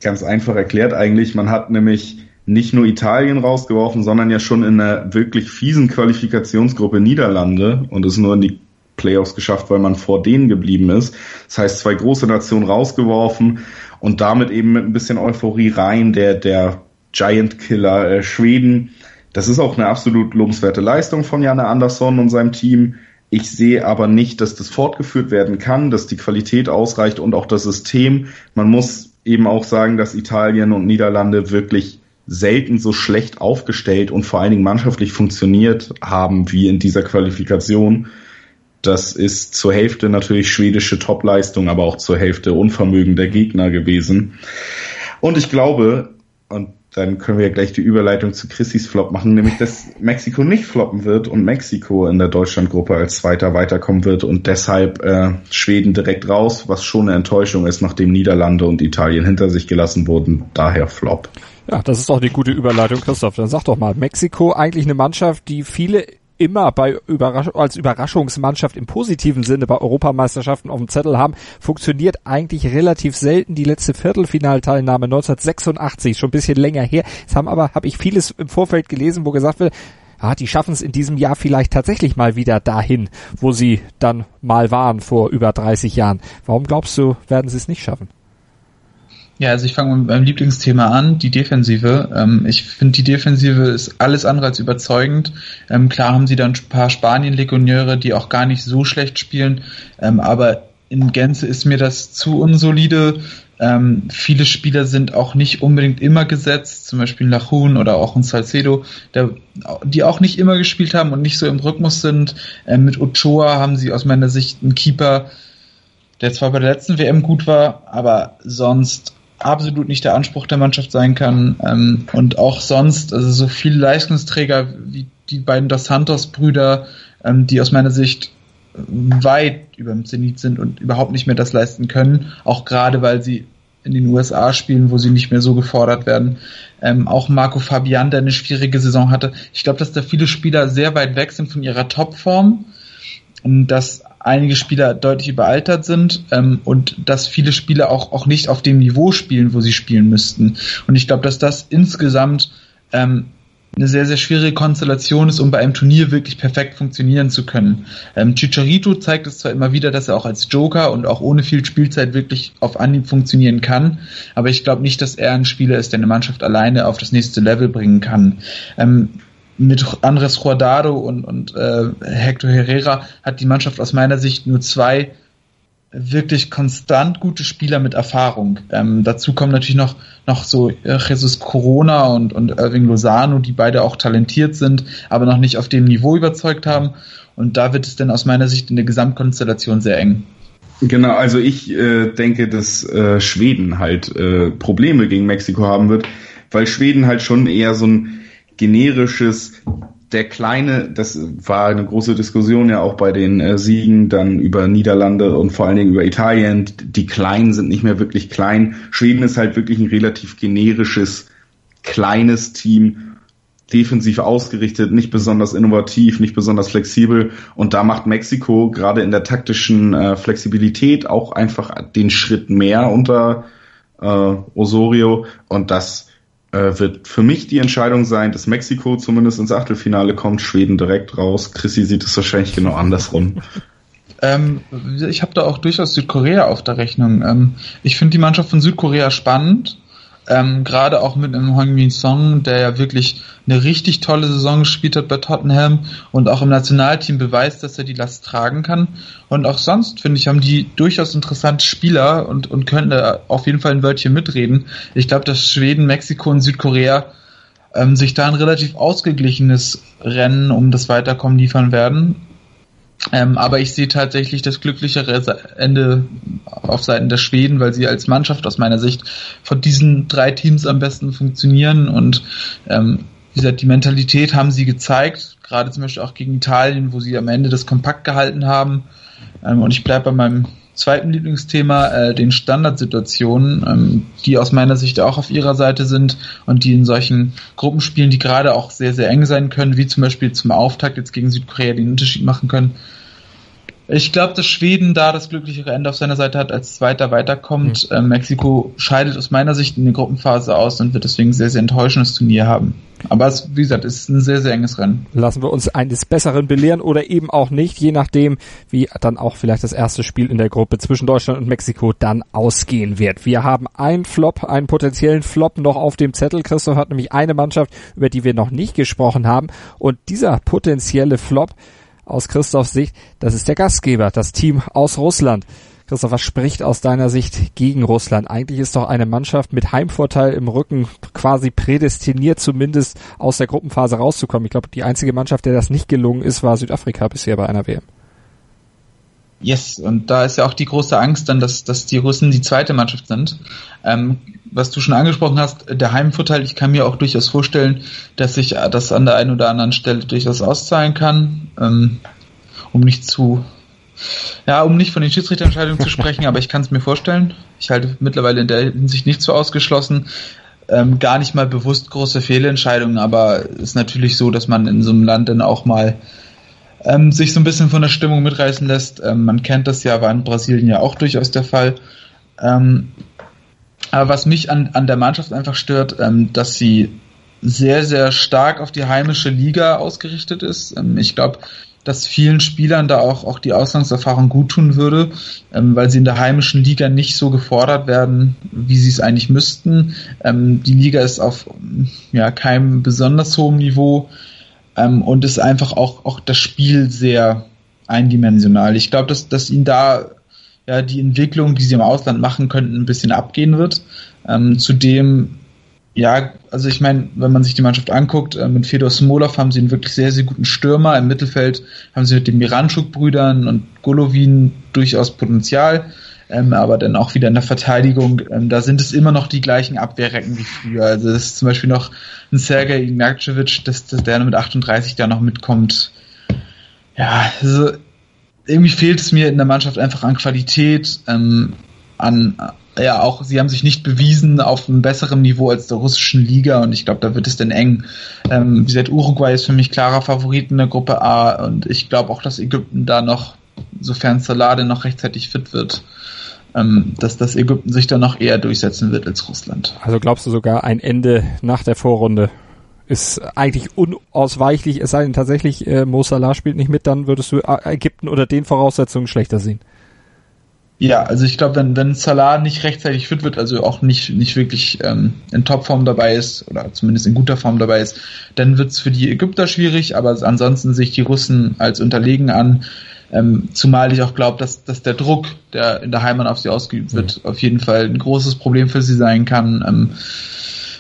ganz einfach erklärt eigentlich. Man hat nämlich nicht nur Italien rausgeworfen, sondern ja schon in einer wirklich fiesen Qualifikationsgruppe Niederlande und es nur in die Playoffs geschafft, weil man vor denen geblieben ist. Das heißt, zwei große Nationen rausgeworfen und damit eben mit ein bisschen Euphorie rein, der, der Giant Killer äh, Schweden. Das ist auch eine absolut lobenswerte Leistung von Janne Andersson und seinem Team. Ich sehe aber nicht, dass das fortgeführt werden kann, dass die Qualität ausreicht und auch das System. Man muss eben auch sagen, dass Italien und Niederlande wirklich selten so schlecht aufgestellt und vor allen Dingen mannschaftlich funktioniert haben wie in dieser Qualifikation. Das ist zur Hälfte natürlich schwedische Topleistung, aber auch zur Hälfte Unvermögen der Gegner gewesen. Und ich glaube, und dann können wir gleich die Überleitung zu Chrissys Flop machen, nämlich dass Mexiko nicht floppen wird und Mexiko in der Deutschlandgruppe als Zweiter weiterkommen wird und deshalb äh, Schweden direkt raus, was schon eine Enttäuschung ist, nachdem Niederlande und Italien hinter sich gelassen wurden. Daher Flop. Ja, das ist doch eine gute Überleitung, Christoph. Dann sag doch mal, Mexiko eigentlich eine Mannschaft, die viele immer bei Überrasch als Überraschungsmannschaft im positiven Sinne bei Europameisterschaften auf dem Zettel haben, funktioniert eigentlich relativ selten. Die letzte Viertelfinalteilnahme 1986, schon ein bisschen länger her. Es haben aber, habe ich vieles im Vorfeld gelesen, wo gesagt wird, ah, die schaffen es in diesem Jahr vielleicht tatsächlich mal wieder dahin, wo sie dann mal waren vor über 30 Jahren. Warum glaubst du, werden sie es nicht schaffen? Ja, also ich fange mit meinem Lieblingsthema an, die Defensive. Ähm, ich finde, die Defensive ist alles andere als überzeugend. Ähm, klar haben sie dann ein paar Spanien-Legionäre, die auch gar nicht so schlecht spielen, ähm, aber in Gänze ist mir das zu unsolide. Ähm, viele Spieler sind auch nicht unbedingt immer gesetzt, zum Beispiel ein Lachun oder auch ein Salcedo, der, die auch nicht immer gespielt haben und nicht so im Rhythmus sind. Ähm, mit Ochoa haben sie aus meiner Sicht einen Keeper, der zwar bei der letzten WM gut war, aber sonst absolut nicht der Anspruch der Mannschaft sein kann. Ähm, und auch sonst, also so viele Leistungsträger wie die beiden Dos Santos-Brüder, ähm, die aus meiner Sicht weit über dem Zenit sind und überhaupt nicht mehr das leisten können, auch gerade weil sie in den USA spielen, wo sie nicht mehr so gefordert werden. Ähm, auch Marco Fabian, der eine schwierige Saison hatte. Ich glaube, dass da viele Spieler sehr weit weg sind von ihrer Topform und dass einige Spieler deutlich überaltert sind ähm, und dass viele Spieler auch, auch nicht auf dem Niveau spielen, wo sie spielen müssten. Und ich glaube, dass das insgesamt ähm, eine sehr, sehr schwierige Konstellation ist, um bei einem Turnier wirklich perfekt funktionieren zu können. Ähm, Chicharito zeigt es zwar immer wieder, dass er auch als Joker und auch ohne viel Spielzeit wirklich auf Anhieb funktionieren kann, aber ich glaube nicht, dass er ein Spieler ist, der eine Mannschaft alleine auf das nächste Level bringen kann. Ähm, mit Andres Guardado und, und äh, Hector Herrera hat die Mannschaft aus meiner Sicht nur zwei wirklich konstant gute Spieler mit Erfahrung. Ähm, dazu kommen natürlich noch, noch so äh, Jesus Corona und, und Irving Lozano, die beide auch talentiert sind, aber noch nicht auf dem Niveau überzeugt haben. Und da wird es dann aus meiner Sicht in der Gesamtkonstellation sehr eng. Genau, also ich äh, denke, dass äh, Schweden halt äh, Probleme gegen Mexiko haben wird, weil Schweden halt schon eher so ein generisches der kleine, das war eine große Diskussion ja auch bei den äh, Siegen dann über Niederlande und vor allen Dingen über Italien. Die Kleinen sind nicht mehr wirklich klein. Schweden ist halt wirklich ein relativ generisches, kleines Team, defensiv ausgerichtet, nicht besonders innovativ, nicht besonders flexibel. Und da macht Mexiko gerade in der taktischen äh, Flexibilität auch einfach den Schritt mehr unter äh, Osorio. Und das äh, wird für mich die Entscheidung sein, dass Mexiko zumindest ins Achtelfinale kommt, Schweden direkt raus. Chrissy sieht es wahrscheinlich genau andersrum. Ähm, ich habe da auch durchaus Südkorea auf der Rechnung. Ähm, ich finde die Mannschaft von Südkorea spannend. Ähm, Gerade auch mit einem Hong Min Song, der ja wirklich eine richtig tolle Saison gespielt hat bei Tottenham und auch im Nationalteam beweist, dass er die Last tragen kann. Und auch sonst, finde ich, haben die durchaus interessante Spieler und, und können da auf jeden Fall ein Wörtchen mitreden. Ich glaube, dass Schweden, Mexiko und Südkorea ähm, sich da ein relativ ausgeglichenes Rennen um das Weiterkommen liefern werden. Ähm, aber ich sehe tatsächlich das glücklichere Ende auf Seiten der Schweden, weil sie als Mannschaft aus meiner Sicht von diesen drei Teams am besten funktionieren und ähm, wie gesagt, die Mentalität haben sie gezeigt, gerade zum Beispiel auch gegen Italien, wo sie am Ende das kompakt gehalten haben. Ähm, und ich bleibe bei meinem zweiten Lieblingsthema, äh, den Standardsituationen, ähm, die aus meiner Sicht auch auf ihrer Seite sind und die in solchen Gruppenspielen, die gerade auch sehr, sehr eng sein können, wie zum Beispiel zum Auftakt jetzt gegen Südkorea den Unterschied machen können. Ich glaube, dass Schweden da das glücklichere Ende auf seiner Seite hat, als Zweiter weiterkommt. Mhm. Ähm, Mexiko scheidet aus meiner Sicht in der Gruppenphase aus und wird deswegen sehr, sehr enttäuschendes Turnier haben. Aber es, wie gesagt, ist ein sehr, sehr enges Rennen. Lassen wir uns eines Besseren belehren oder eben auch nicht, je nachdem, wie dann auch vielleicht das erste Spiel in der Gruppe zwischen Deutschland und Mexiko dann ausgehen wird. Wir haben einen Flop, einen potenziellen Flop noch auf dem Zettel. Christoph hat nämlich eine Mannschaft, über die wir noch nicht gesprochen haben. Und dieser potenzielle Flop aus Christophs Sicht, das ist der Gastgeber, das Team aus Russland. Christoph, was spricht aus deiner Sicht gegen Russland? Eigentlich ist doch eine Mannschaft mit Heimvorteil im Rücken quasi prädestiniert, zumindest aus der Gruppenphase rauszukommen. Ich glaube, die einzige Mannschaft, der das nicht gelungen ist, war Südafrika bisher bei einer WM. Yes, und da ist ja auch die große Angst dann, dass, dass die Russen die zweite Mannschaft sind. Ähm, was du schon angesprochen hast, der Heimvorteil, ich kann mir auch durchaus vorstellen, dass sich das an der einen oder anderen Stelle durchaus auszahlen kann, ähm, um nicht zu ja, um nicht von den Schiedsrichterentscheidungen zu sprechen, aber ich kann es mir vorstellen. Ich halte mittlerweile in der Hinsicht nicht so ausgeschlossen. Ähm, gar nicht mal bewusst große Fehlentscheidungen, aber es ist natürlich so, dass man in so einem Land dann auch mal ähm, sich so ein bisschen von der Stimmung mitreißen lässt. Ähm, man kennt das ja, war in Brasilien ja auch durchaus der Fall. Ähm, aber was mich an, an der Mannschaft einfach stört, ähm, dass sie sehr, sehr stark auf die heimische Liga ausgerichtet ist. Ähm, ich glaube, dass vielen Spielern da auch, auch die Auslandserfahrung gut tun würde, ähm, weil sie in der heimischen Liga nicht so gefordert werden, wie sie es eigentlich müssten. Ähm, die Liga ist auf ja, keinem besonders hohem Niveau ähm, und ist einfach auch, auch das Spiel sehr eindimensional. Ich glaube, dass, dass ihnen da ja, die Entwicklung, die sie im Ausland machen könnten, ein bisschen abgehen wird. Ähm, zudem ja, also ich meine, wenn man sich die Mannschaft anguckt, äh, mit Fedor Smolov haben sie einen wirklich sehr, sehr guten Stürmer. Im Mittelfeld haben sie mit den Miranchuk-Brüdern und Golovin durchaus Potenzial. Ähm, aber dann auch wieder in der Verteidigung, ähm, da sind es immer noch die gleichen Abwehrrecken wie früher. Also das ist zum Beispiel noch ein Sergej Ignatjevic, dass, dass der mit 38 da noch mitkommt. Ja, also irgendwie fehlt es mir in der Mannschaft einfach an Qualität, ähm, an, ja auch, sie haben sich nicht bewiesen auf einem besseren Niveau als der russischen Liga und ich glaube, da wird es denn eng. Ähm, wie gesagt, Uruguay ist für mich klarer Favorit in der Gruppe A und ich glaube auch, dass Ägypten da noch, sofern Salade noch rechtzeitig fit wird, ähm, dass das Ägypten sich da noch eher durchsetzen wird als Russland. Also glaubst du sogar ein Ende nach der Vorrunde ist eigentlich unausweichlich, es sei denn tatsächlich äh, Mo Salah spielt nicht mit, dann würdest du äh, Ägypten unter den Voraussetzungen schlechter sehen. Ja, also ich glaube, wenn, wenn Salah nicht rechtzeitig fit wird, also auch nicht, nicht wirklich ähm, in Topform dabei ist oder zumindest in guter Form dabei ist, dann wird's für die Ägypter schwierig, aber ansonsten sich die Russen als unterlegen an. Ähm, zumal ich auch glaube, dass, dass der Druck, der in der Heimat auf sie ausgeübt wird, mhm. auf jeden Fall ein großes Problem für sie sein kann. Ähm,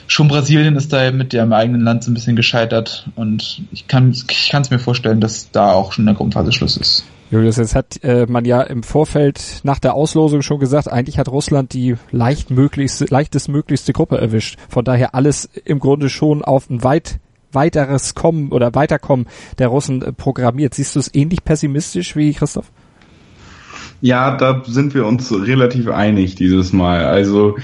schon Brasilien ist da mit dem eigenen Land so ein bisschen gescheitert und ich kann es mir vorstellen, dass da auch schon in der Gruppenphase Schluss ist. Julius, jetzt hat äh, man ja im Vorfeld nach der Auslosung schon gesagt, eigentlich hat Russland die leicht möglichste, leichtestmöglichste Gruppe erwischt. Von daher alles im Grunde schon auf ein weit weiteres Kommen oder Weiterkommen der Russen äh, programmiert. Siehst du es ähnlich pessimistisch wie Christoph? Ja, da sind wir uns relativ einig dieses Mal. Also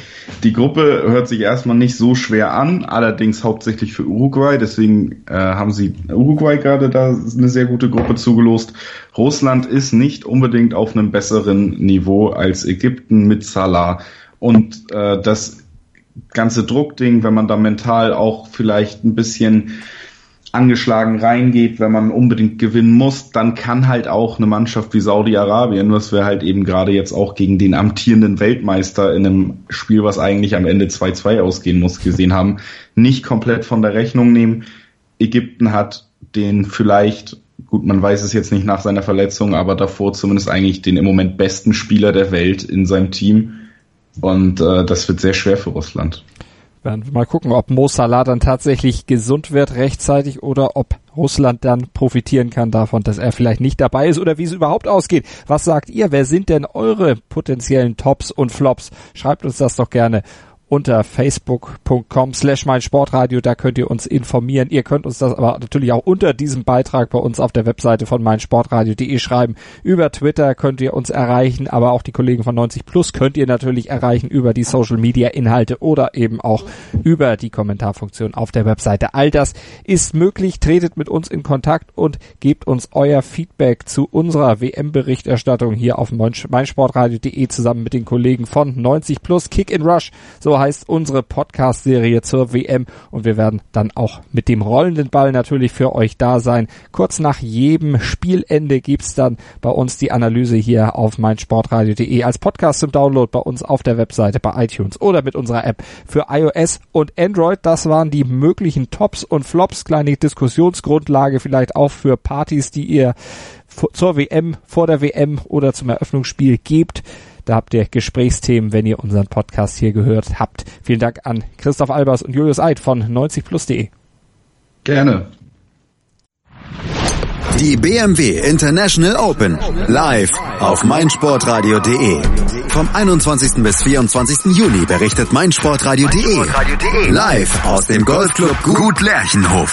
die Gruppe hört sich erstmal nicht so schwer an, allerdings hauptsächlich für Uruguay. Deswegen äh, haben sie Uruguay gerade da eine sehr gute Gruppe zugelost. Russland ist nicht unbedingt auf einem besseren Niveau als Ägypten mit Salah. Und äh, das ganze Druckding, wenn man da mental auch vielleicht ein bisschen angeschlagen reingeht, wenn man unbedingt gewinnen muss, dann kann halt auch eine Mannschaft wie Saudi-Arabien, was wir halt eben gerade jetzt auch gegen den amtierenden Weltmeister in einem Spiel, was eigentlich am Ende 2-2 ausgehen muss, gesehen haben, nicht komplett von der Rechnung nehmen. Ägypten hat den vielleicht, gut, man weiß es jetzt nicht nach seiner Verletzung, aber davor zumindest eigentlich den im Moment besten Spieler der Welt in seinem Team. Und äh, das wird sehr schwer für Russland. Werden wir mal gucken, ob Mo Salah dann tatsächlich gesund wird rechtzeitig oder ob Russland dann profitieren kann davon, dass er vielleicht nicht dabei ist oder wie es überhaupt ausgeht. Was sagt ihr? Wer sind denn eure potenziellen Tops und Flops? Schreibt uns das doch gerne unter facebook.com slash mein Sportradio. Da könnt ihr uns informieren. Ihr könnt uns das aber natürlich auch unter diesem Beitrag bei uns auf der Webseite von meinsportradio.de schreiben. Über Twitter könnt ihr uns erreichen, aber auch die Kollegen von 90 Plus könnt ihr natürlich erreichen über die Social Media Inhalte oder eben auch über die Kommentarfunktion auf der Webseite. All das ist möglich. Tretet mit uns in Kontakt und gebt uns euer Feedback zu unserer WM-Berichterstattung hier auf meinsportradio.de zusammen mit den Kollegen von 90 Plus Kick in Rush. So heißt unsere Podcast-Serie zur WM und wir werden dann auch mit dem rollenden Ball natürlich für euch da sein. Kurz nach jedem Spielende gibt's dann bei uns die Analyse hier auf meinsportradio.de als Podcast zum Download bei uns auf der Webseite bei iTunes oder mit unserer App für iOS und Android. Das waren die möglichen Tops und Flops, kleine Diskussionsgrundlage vielleicht auch für Partys, die ihr zur WM, vor der WM oder zum Eröffnungsspiel gebt. Da habt ihr Gesprächsthemen, wenn ihr unseren Podcast hier gehört habt. Vielen Dank an Christoph Albers und Julius Eid von 90plus.de. Gerne. Die BMW International Open live auf meinsportradio.de. Vom 21. bis 24. Juni berichtet meinsportradio.de live aus dem Golfclub Gut Lerchenhof.